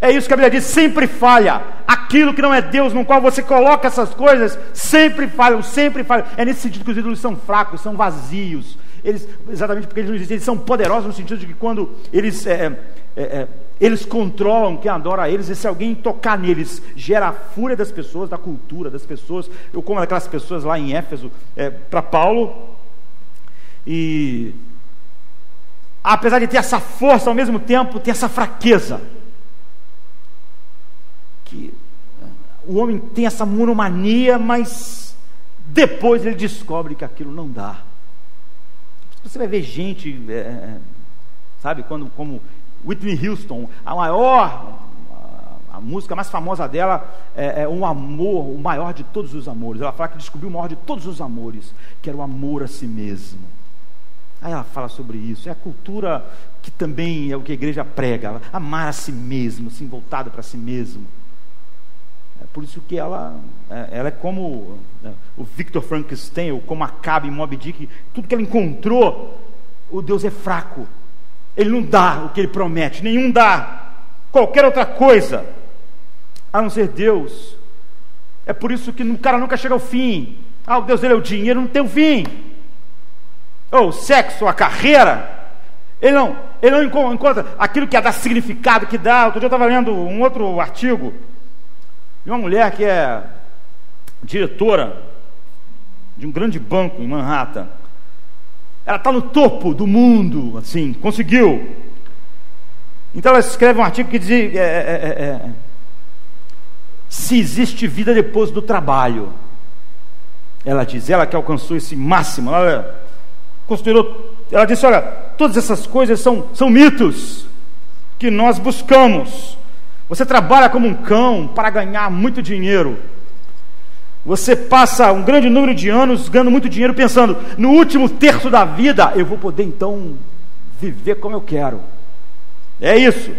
É isso que a Bíblia diz, sempre falha. Aquilo que não é Deus, no qual você coloca essas coisas, sempre falham, sempre falham. É nesse sentido que os ídolos são fracos, são vazios. Eles, exatamente porque eles não existem, eles são poderosos no sentido de que quando eles, é, é, é, eles controlam quem adora a eles, e se alguém tocar neles, gera a fúria das pessoas, da cultura das pessoas. Eu como aquelas pessoas lá em Éfeso, é, para Paulo, e apesar de ter essa força, ao mesmo tempo, tem essa fraqueza que o homem tem essa monomania, mas depois ele descobre que aquilo não dá. Você vai ver gente, é sabe, quando como Whitney Houston, a maior, a, a música mais famosa dela é, é um amor, o maior de todos os amores. Ela fala que descobriu o maior de todos os amores, que era o amor a si mesmo. Aí ela fala sobre isso. É a cultura que também é o que a igreja prega, amar a si mesmo, assim, voltado para si mesmo. É por isso que ela, é, ela é como é, o Victor Frankenstein, ou como Acabe em Moby Dick, tudo que ela encontrou, o Deus é fraco. Ele não dá o que ele promete, nenhum dá. Qualquer outra coisa, a não ser Deus. É por isso que o cara nunca chega ao fim. Ah, o Deus dele é o dinheiro, não tem o fim. Ou o sexo, a carreira. Ele não, ele não encontra aquilo que dá significado, que dá. Outro dia eu estava lendo um outro artigo de uma mulher que é diretora de um grande banco em Manhattan. Ela está no topo do mundo, assim, conseguiu. Então ela escreve um artigo que diz: é, é, é, é se existe vida depois do trabalho. Ela diz, ela que alcançou esse máximo, ela considerou, ela disse: olha, todas essas coisas são, são mitos que nós buscamos. Você trabalha como um cão para ganhar muito dinheiro. Você passa um grande número de anos ganhando muito dinheiro, pensando, no último terço da vida, eu vou poder então viver como eu quero. É isso.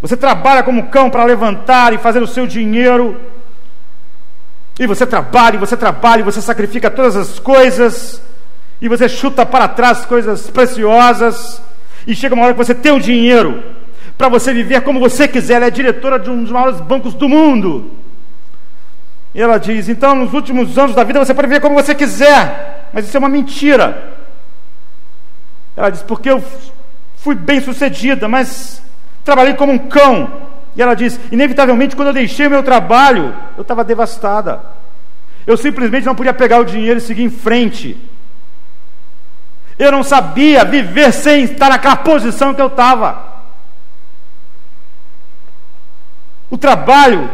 Você trabalha como cão para levantar e fazer o seu dinheiro. E você trabalha, e você trabalha, e você sacrifica todas as coisas. E você chuta para trás coisas preciosas. E chega uma hora que você tem o dinheiro para você viver como você quiser. Ela é diretora de um dos maiores bancos do mundo. E ela diz: então, nos últimos anos da vida você pode viver como você quiser. Mas isso é uma mentira. Ela diz: porque eu fui bem sucedida, mas trabalhei como um cão. E ela diz: inevitavelmente, quando eu deixei o meu trabalho, eu estava devastada. Eu simplesmente não podia pegar o dinheiro e seguir em frente. Eu não sabia viver sem estar naquela posição que eu estava. O trabalho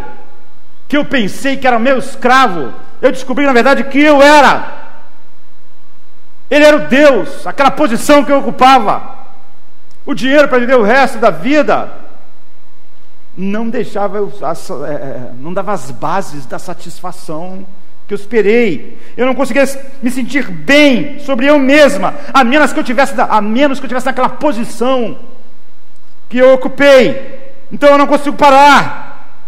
que eu pensei que era meu escravo, eu descobri na verdade que eu era. Ele era o Deus, aquela posição que eu ocupava. O dinheiro para viver o resto da vida não deixava eu, é, é, não dava as bases da satisfação que eu esperei. Eu não conseguia me sentir bem sobre eu mesma, a menos que eu tivesse, a menos que eu tivesse naquela posição que eu ocupei. Então eu não consigo parar.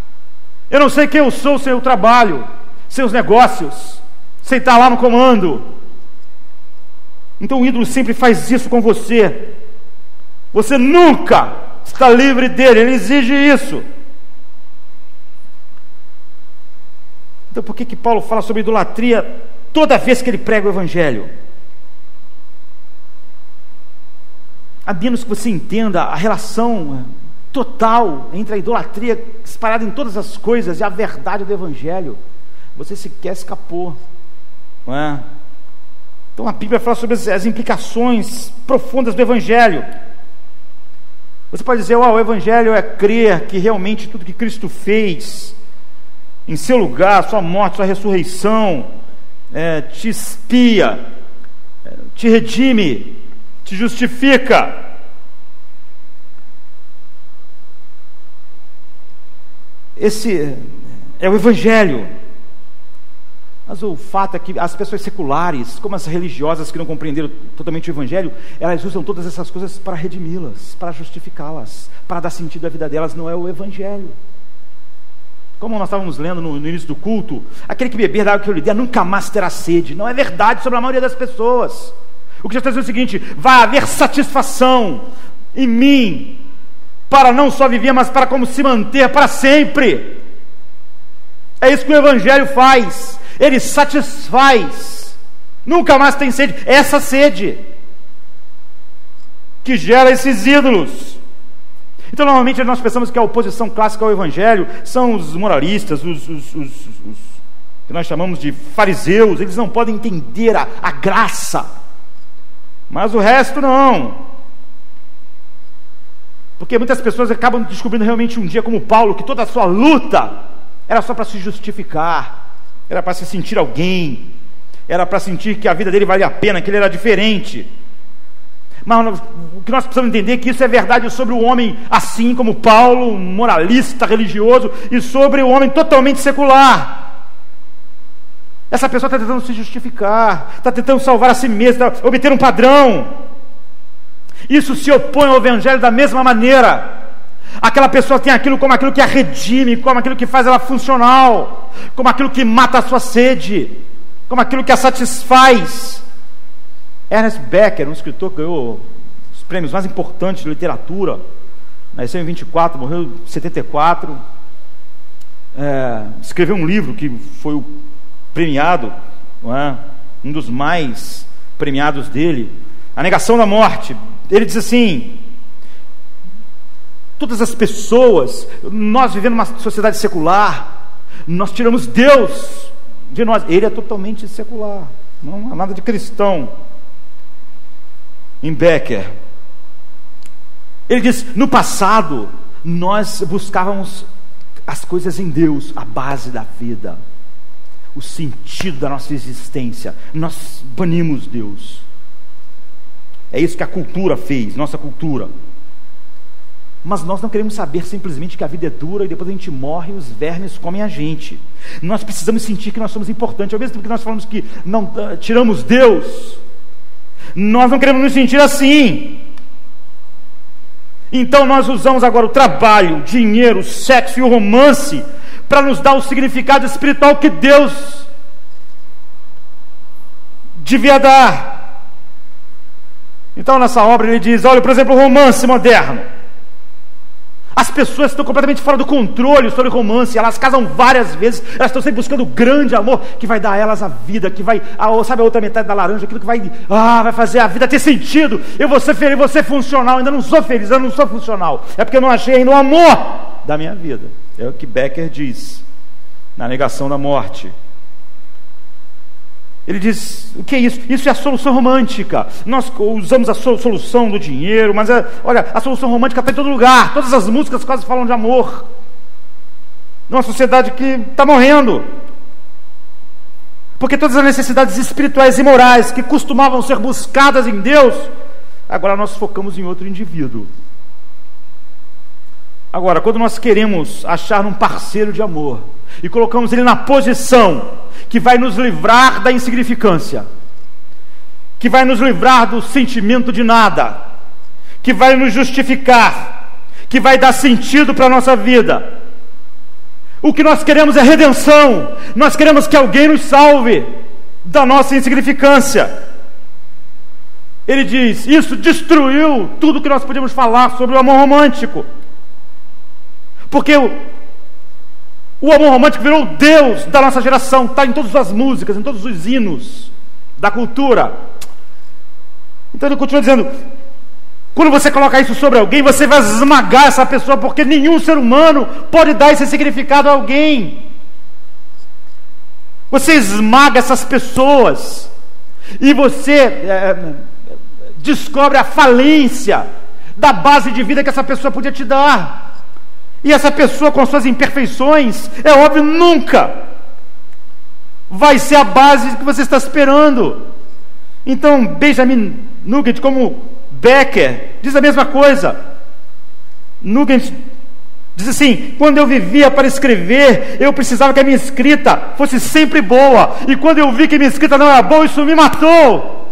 Eu não sei quem eu sou sem o trabalho, sem os negócios, sem estar lá no comando. Então o ídolo sempre faz isso com você. Você nunca está livre dele, ele exige isso. Então por que, que Paulo fala sobre idolatria toda vez que ele prega o Evangelho? A menos que você entenda a relação total entre a idolatria espalhada em todas as coisas e a verdade do Evangelho, você sequer escapou. Não é? Então a Bíblia fala sobre as, implicações profundas do Evangelho. Você pode dizer, oh, o Evangelho é crer que realmente tudo que Cristo fez, em seu lugar, sua morte, sua ressurreição, é, te espia, é, te redime, te justifica. Esse é o Evangelho. Mas o fato é que as pessoas seculares, como as religiosas que não compreenderam totalmente o Evangelho, elas usam todas essas coisas para redimi-las, para justificá-las, para dar sentido à vida delas. Não é o Evangelho. Como nós estávamos lendo no, no início do culto, aquele que beber da água que eu lhe der nunca mais terá sede. Não é verdade sobre a maioria das pessoas. O que já está dizendo é o seguinte: vai haver satisfação em mim, para não só viver, mas para como se manter para sempre. É isso que o Evangelho faz, ele satisfaz, nunca mais tem sede, essa sede que gera esses ídolos. Então, normalmente, nós pensamos que a oposição clássica ao Evangelho são os moralistas, os, os, os, os que nós chamamos de fariseus, eles não podem entender a, a graça, mas o resto não. Porque muitas pessoas acabam descobrindo realmente um dia, como Paulo, que toda a sua luta era só para se justificar, era para se sentir alguém, era para sentir que a vida dele valia a pena, que ele era diferente. Mas o que nós precisamos entender é que isso é verdade sobre o homem assim como Paulo, moralista, religioso, e sobre o homem totalmente secular. Essa pessoa está tentando se justificar, está tentando salvar a si mesma, obter um padrão. Isso se opõe ao Evangelho da mesma maneira. Aquela pessoa tem aquilo como aquilo que a redime, como aquilo que faz ela funcional, como aquilo que mata a sua sede, como aquilo que a satisfaz. Ernest Becker, um escritor que ganhou os prêmios mais importantes de literatura, nasceu em 24, morreu em 74, é, escreveu um livro que foi o premiado, é? um dos mais premiados dele, A Negação da Morte, ele diz assim: todas as pessoas, nós vivendo uma sociedade secular, nós tiramos Deus de nós. Ele é totalmente secular, não há nada de cristão. Em Becker, ele diz: no passado, nós buscávamos as coisas em Deus, a base da vida, o sentido da nossa existência. Nós banimos Deus. É isso que a cultura fez, nossa cultura. Mas nós não queremos saber simplesmente que a vida é dura e depois a gente morre e os vermes comem a gente. Nós precisamos sentir que nós somos importantes. Ao mesmo tempo que nós falamos que não uh, tiramos Deus, nós não queremos nos sentir assim. Então nós usamos agora o trabalho, o dinheiro, o sexo e o romance para nos dar o significado espiritual que Deus devia dar. Então nessa obra ele diz: olha, por exemplo, o romance moderno. As pessoas estão completamente fora do controle sobre romance, elas casam várias vezes, elas estão sempre buscando o grande amor que vai dar a elas a vida, que vai, a, sabe a outra metade da laranja, aquilo que vai, ah, vai fazer a vida ter sentido. Eu vou ser feliz, vou ser funcional, ainda não sou feliz, eu não sou funcional. É porque eu não achei ainda o amor da minha vida. É o que Becker diz na negação da morte. Ele diz: o que é isso? Isso é a solução romântica. Nós usamos a solução do dinheiro, mas é, olha, a solução romântica está em todo lugar. Todas as músicas quase falam de amor. Numa sociedade que está morrendo. Porque todas as necessidades espirituais e morais que costumavam ser buscadas em Deus, agora nós focamos em outro indivíduo. Agora, quando nós queremos achar um parceiro de amor e colocamos ele na posição que vai nos livrar da insignificância, que vai nos livrar do sentimento de nada, que vai nos justificar, que vai dar sentido para a nossa vida. O que nós queremos é redenção, nós queremos que alguém nos salve da nossa insignificância. Ele diz: Isso destruiu tudo que nós podíamos falar sobre o amor romântico. Porque o, o amor romântico virou Deus da nossa geração, está em todas as músicas, em todos os hinos da cultura. Então ele continua dizendo: quando você coloca isso sobre alguém, você vai esmagar essa pessoa, porque nenhum ser humano pode dar esse significado a alguém. Você esmaga essas pessoas e você é, descobre a falência da base de vida que essa pessoa podia te dar. E essa pessoa, com suas imperfeições, é óbvio, nunca vai ser a base que você está esperando. Então, Benjamin Nugget, como Becker, diz a mesma coisa. Nugget diz assim: quando eu vivia para escrever, eu precisava que a minha escrita fosse sempre boa, e quando eu vi que minha escrita não era boa, isso me matou.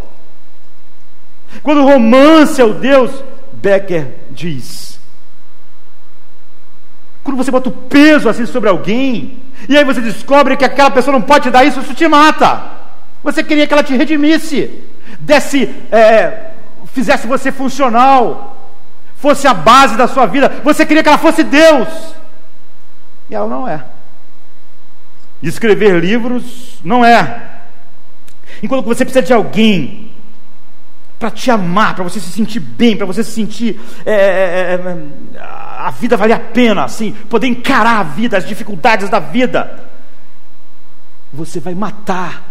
Quando o romance é o Deus, Becker diz quando você bota o peso assim sobre alguém, e aí você descobre que aquela pessoa não pode te dar isso, isso te mata. Você queria que ela te redimisse, desse, é, fizesse você funcional, fosse a base da sua vida. Você queria que ela fosse Deus, e ela não é. Escrever livros não é. Enquanto você precisa de alguém para te amar, para você se sentir bem, para você se sentir é, é, é, é a vida vale a pena, assim, poder encarar a vida, as dificuldades da vida. Você vai matar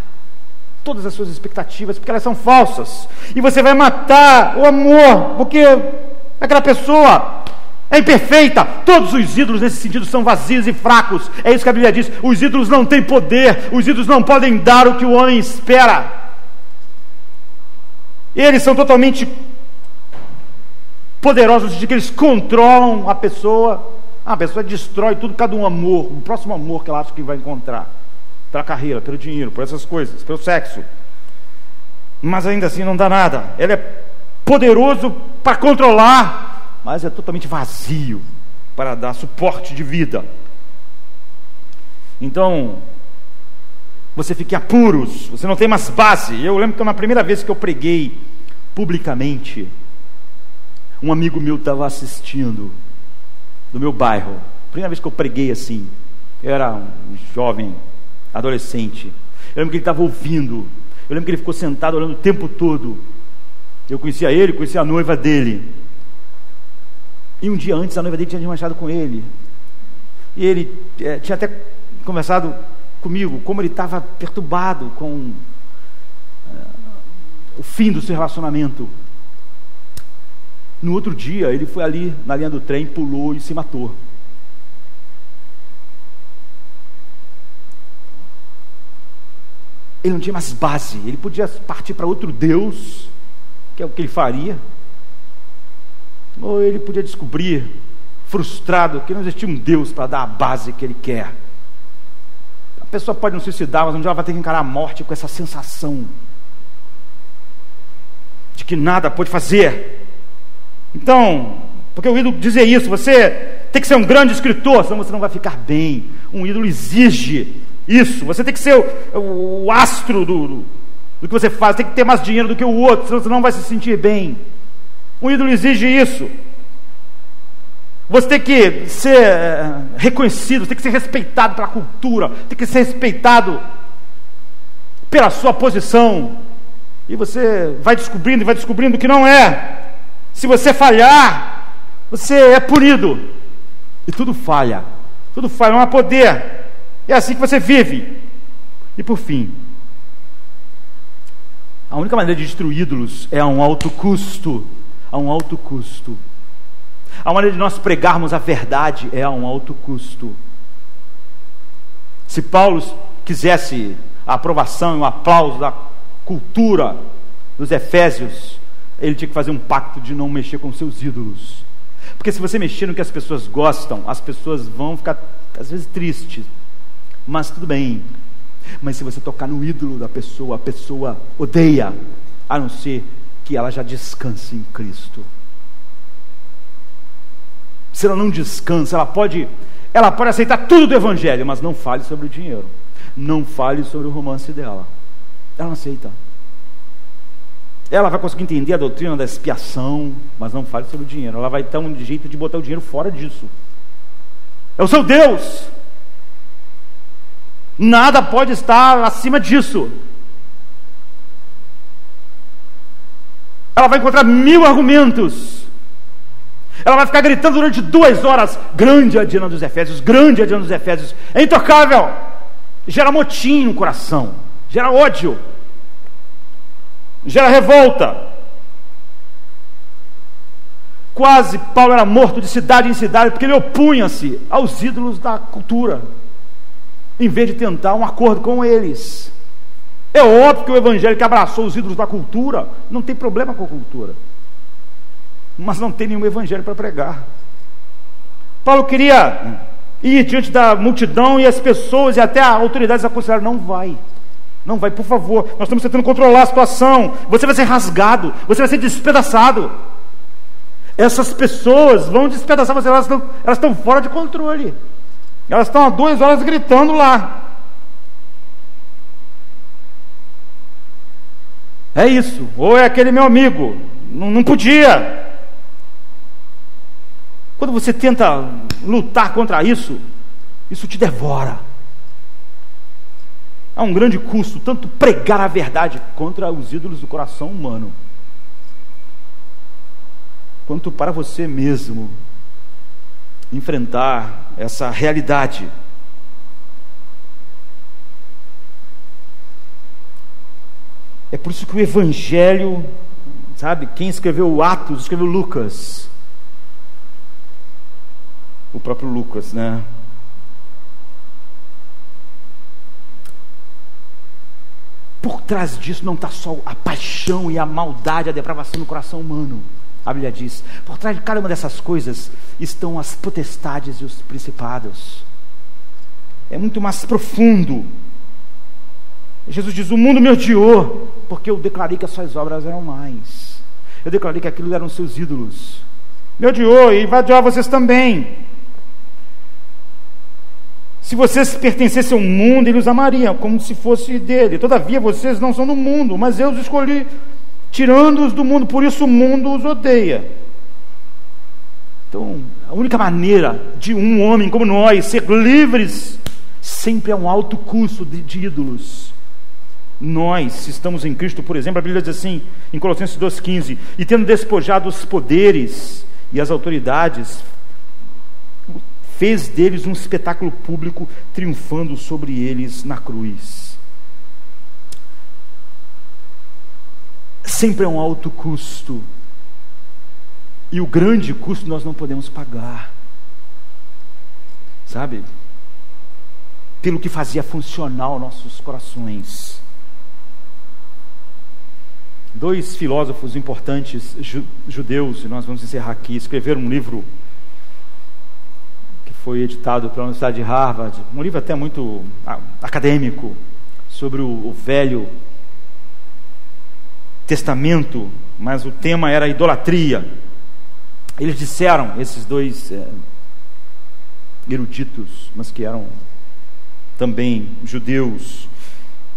todas as suas expectativas, porque elas são falsas, e você vai matar o amor, porque aquela pessoa é imperfeita. Todos os ídolos nesse sentido são vazios e fracos. É isso que a Bíblia diz. Os ídolos não têm poder, os ídolos não podem dar o que o homem espera. Eles são totalmente poderosos de que eles controlam a pessoa. A pessoa destrói tudo, cada um amor, um próximo amor que ela acha que vai encontrar. Pela carreira, pelo dinheiro, por essas coisas, pelo sexo. Mas ainda assim não dá nada. Ele é poderoso para controlar, mas é totalmente vazio para dar suporte de vida. Então, você fica apuros, você não tem mais base. Eu lembro que na primeira vez que eu preguei publicamente, um amigo meu estava assistindo, do meu bairro. Primeira vez que eu preguei assim, eu era um jovem, adolescente. Eu lembro que ele estava ouvindo. Eu lembro que ele ficou sentado olhando o tempo todo. Eu conhecia ele, conhecia a noiva dele. E um dia antes a noiva dele tinha desmanchado com ele. E ele é, tinha até conversado comigo como ele estava perturbado com é, o fim do seu relacionamento. No outro dia, ele foi ali na linha do trem, pulou e se matou. Ele não tinha mais base, ele podia partir para outro Deus, que é o que ele faria. Ou ele podia descobrir, frustrado, que não existia um Deus para dar a base que ele quer. A pessoa pode não suicidar, mas um dia ela vai ter que encarar a morte com essa sensação de que nada pode fazer. Então, porque o ídolo dizer isso, você tem que ser um grande escritor, senão você não vai ficar bem. Um ídolo exige isso. Você tem que ser o, o, astro do, do, do, que você faz, tem que ter mais dinheiro do que o outro, senão você não vai se sentir bem. Um ídolo exige isso. Você tem que ser é, reconhecido, tem que ser respeitado pela cultura, tem que ser respeitado pela sua posição. E você vai descobrindo e vai descobrindo que não é. Se você falhar, você é punido. E tudo falha. Tudo falha, não há poder. É assim que você vive. E por fim, a única maneira de destruir ídolos é a um alto custo. A um alto custo. A maneira de nós pregarmos a verdade é a um alto custo. Se Paulo quisesse a aprovação e o aplauso da cultura dos Efésios, ele tinha que fazer um pacto de não mexer com seus ídolos. Porque se você mexer no que as pessoas gostam, as pessoas vão ficar às vezes tristes, mas tudo bem. Mas se você tocar no ídolo da pessoa, a pessoa odeia, a não ser que ela já descanse em Cristo. Se ela não descansa, ela pode, ela pode aceitar tudo do Evangelho, mas não fale sobre o dinheiro. Não fale sobre o romance dela. Ela não aceita. Ela vai conseguir entender a doutrina da expiação, mas não fale sobre o dinheiro. Ela vai ter um jeito de botar o dinheiro fora disso. É o seu Deus. Nada pode estar acima disso. Ela vai encontrar mil argumentos. Ela vai ficar gritando durante duas horas: grande a Diana dos Efésios, grande a Diana dos Efésios. É intocável. Gera motim no coração, gera ódio, gera revolta. Quase Paulo era morto de cidade em cidade porque ele opunha-se aos ídolos da cultura em vez de tentar um acordo com eles. É óbvio que o evangelho que abraçou os ídolos da cultura não tem problema com a cultura, mas não tem nenhum evangelho para pregar. Paulo queria ir diante da multidão e as pessoas e até as autoridades aconselharam: não vai. Não vai, por favor. Nós estamos tentando controlar a situação. Você vai ser rasgado, você vai ser despedaçado. Essas pessoas vão despedaçar você, elas estão, elas estão fora de controle. Elas estão há duas horas gritando lá. É isso. Ou é aquele meu amigo. Não, não podia. Quando você tenta lutar contra isso, isso te devora. Há um grande custo, tanto pregar a verdade contra os ídolos do coração humano, quanto para você mesmo enfrentar essa realidade. É por isso que o Evangelho, sabe, quem escreveu Atos, escreveu Lucas. O próprio Lucas, né? Por trás disso não está só a paixão e a maldade, a depravação no coração humano. A Bíblia diz: por trás de cada uma dessas coisas estão as potestades e os principados. É muito mais profundo. Jesus diz: O mundo me odiou, porque eu declarei que as suas obras eram mais. Eu declarei que aquilo eram seus ídolos. Me odiou e vai odiar vocês também. Se vocês pertencessem ao mundo, ele os amaria, como se fosse dele. Todavia, vocês não são do mundo, mas eu os escolhi tirando-os do mundo, por isso o mundo os odeia. Então, a única maneira de um homem como nós ser livres sempre é um alto custo de, de ídolos. Nós, se estamos em Cristo, por exemplo, a Bíblia diz assim, em Colossenses 2,15: E tendo despojado os poderes e as autoridades, fez deles um espetáculo público, triunfando sobre eles na cruz. sempre é um alto custo. E o grande custo nós não podemos pagar. Sabe? Pelo que fazia funcionar os nossos corações. Dois filósofos importantes judeus, e nós vamos encerrar aqui, escreveram um livro foi editado pela Universidade de Harvard, um livro até muito acadêmico, sobre o, o Velho Testamento, mas o tema era idolatria. Eles disseram, esses dois é, eruditos, mas que eram também judeus,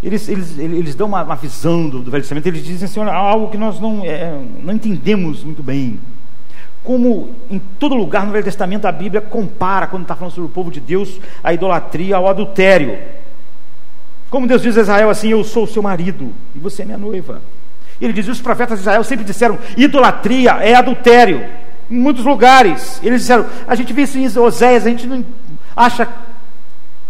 eles, eles, eles dão uma, uma visão do, do, Velho Testamento, eles dizem assim, olha, algo que nós não, é, não entendemos muito bem. Como em todo lugar no Velho Testamento a Bíblia compara, quando está falando sobre o povo de Deus, a idolatria ao adultério. Como Deus diz a Israel assim: Eu sou o seu marido e você é minha noiva. Ele diz: Os profetas de Israel sempre disseram: idolatria é adultério. Em muitos lugares. Eles disseram: A gente vê isso em Oséias, a gente não acha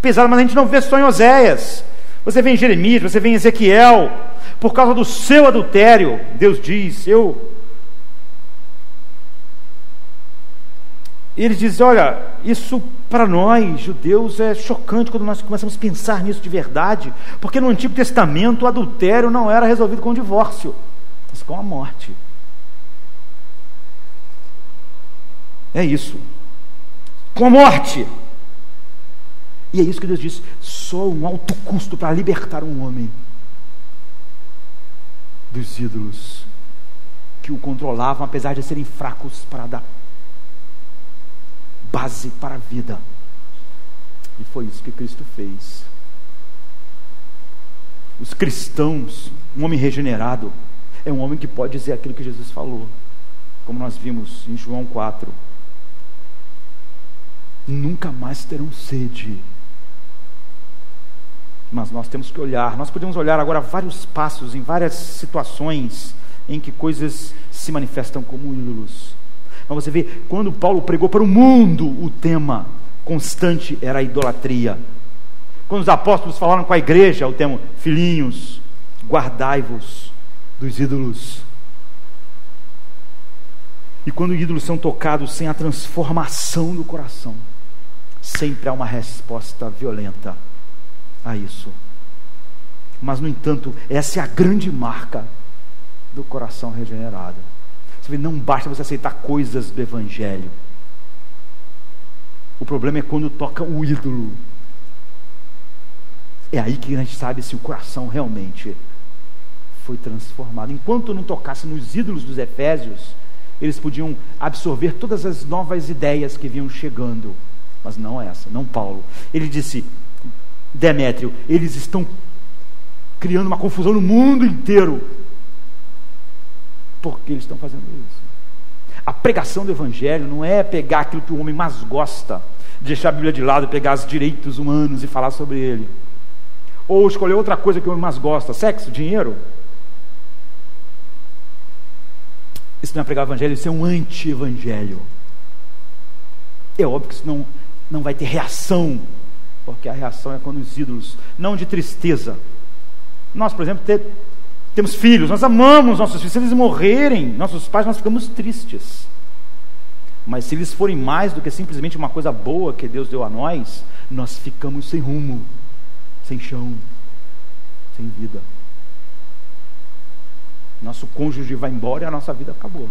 pesado, mas a gente não vê só em Oséias. Você vê em Jeremias, você vê em Ezequiel, por causa do seu adultério, Deus diz: Eu. E ele diz: Olha, isso para nós, judeus, é chocante quando nós começamos a pensar nisso de verdade, porque no Antigo Testamento o adultério não era resolvido com o divórcio, mas com a morte. É isso. Com a morte. E é isso que Deus diz: só um alto custo para libertar um homem dos ídolos que o controlavam, apesar de serem fracos para dar base para a vida. E foi isso que Cristo fez. Os cristãos, um homem regenerado, é um homem que pode dizer aquilo que Jesus falou, como nós vimos em João 4. Nunca mais terão sede mas nós temos que olhar. Nós podemos olhar agora vários passos em várias situações em que coisas se manifestam como ídolos. Mas você vê, quando Paulo pregou para o mundo, o tema constante era a idolatria. Quando os apóstolos falaram com a igreja, o tema filhinhos, guardai-vos dos ídolos. E quando ídolos são tocados sem a transformação do coração, sempre há uma resposta violenta a isso. Mas, no entanto, essa é a grande marca do coração regenerado. Você vê, não basta você aceitar coisas do Evangelho. O problema é quando toca o ídolo. É aí que a gente sabe se o coração realmente foi transformado. Enquanto não tocasse nos ídolos dos Efésios, eles podiam absorver todas as novas ideias que vinham chegando. Mas não essa, não Paulo. Ele disse: Demétrio, eles estão criando uma confusão no mundo inteiro. Por que eles estão fazendo isso? A pregação do Evangelho não é pegar aquilo que o homem mais gosta, deixar a Bíblia de lado, pegar os direitos humanos e falar sobre ele. Ou escolher outra coisa que o homem mais gosta: sexo, dinheiro. Isso não é pregar o Evangelho, isso é um anti-evangelho. É óbvio que isso não, não vai ter reação porque a reação é quando os ídolos, não de tristeza. Nós, por exemplo, ter, temos filhos, nós amamos nossos filhos, se eles morrerem, nossos pais, nós ficamos tristes. Mas se eles forem mais do que simplesmente uma coisa boa que Deus deu a nós, nós ficamos sem rumo, sem chão, sem vida. Nosso cônjuge vai embora e a nossa vida acabou.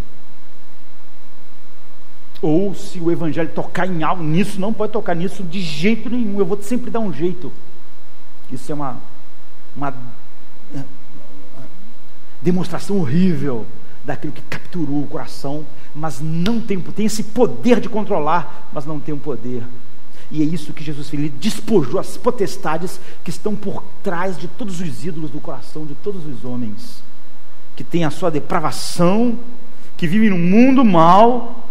Ou se o evangelho tocar em algo nisso, não pode tocar nisso de jeito nenhum. Eu vou sempre dar um jeito. Isso é uma, uma demonstração horrível daquilo que capturou o coração, mas não tem, tem esse poder de controlar, mas não tem o poder. E é isso que Jesus ele despojou as potestades que estão por trás de todos os ídolos do coração de todos os homens, que têm a sua depravação, que vivem num mundo mal,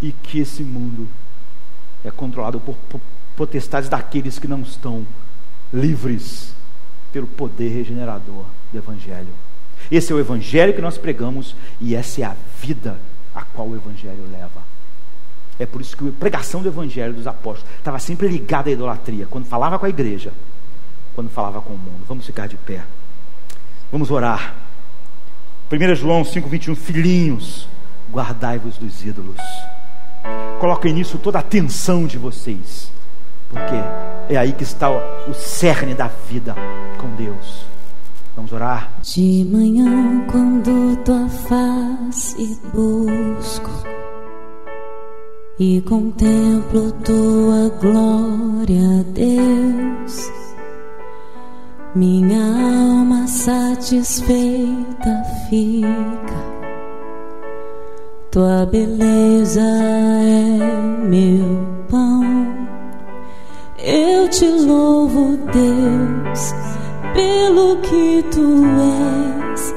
e que esse mundo é controlado por potestades daqueles que não estão livres pelo poder regenerador do Evangelho. Esse é o Evangelho que nós pregamos e essa é a vida a qual o Evangelho leva. É por isso que a pregação do Evangelho dos apóstolos estava sempre ligada à idolatria, quando falava com a igreja, quando falava com o mundo. Vamos ficar de pé. Vamos orar. 1 João 5,21 Filhinhos, guardai-vos dos ídolos. Coloquem nisso toda a atenção de vocês, porque é aí que está o cerne da vida com Deus. Vamos orar. De manhã, quando tua face busco e contemplo tua glória, Deus, minha alma satisfeita fica. Tua beleza é meu pão. Eu te louvo, Deus, pelo que tu és.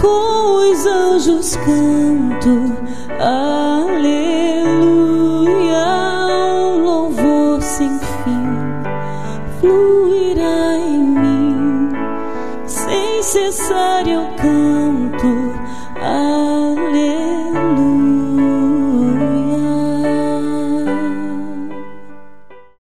Com os anjos canto, aleluia. Um louvor sem fim fluirá em mim, sem cessar eu canto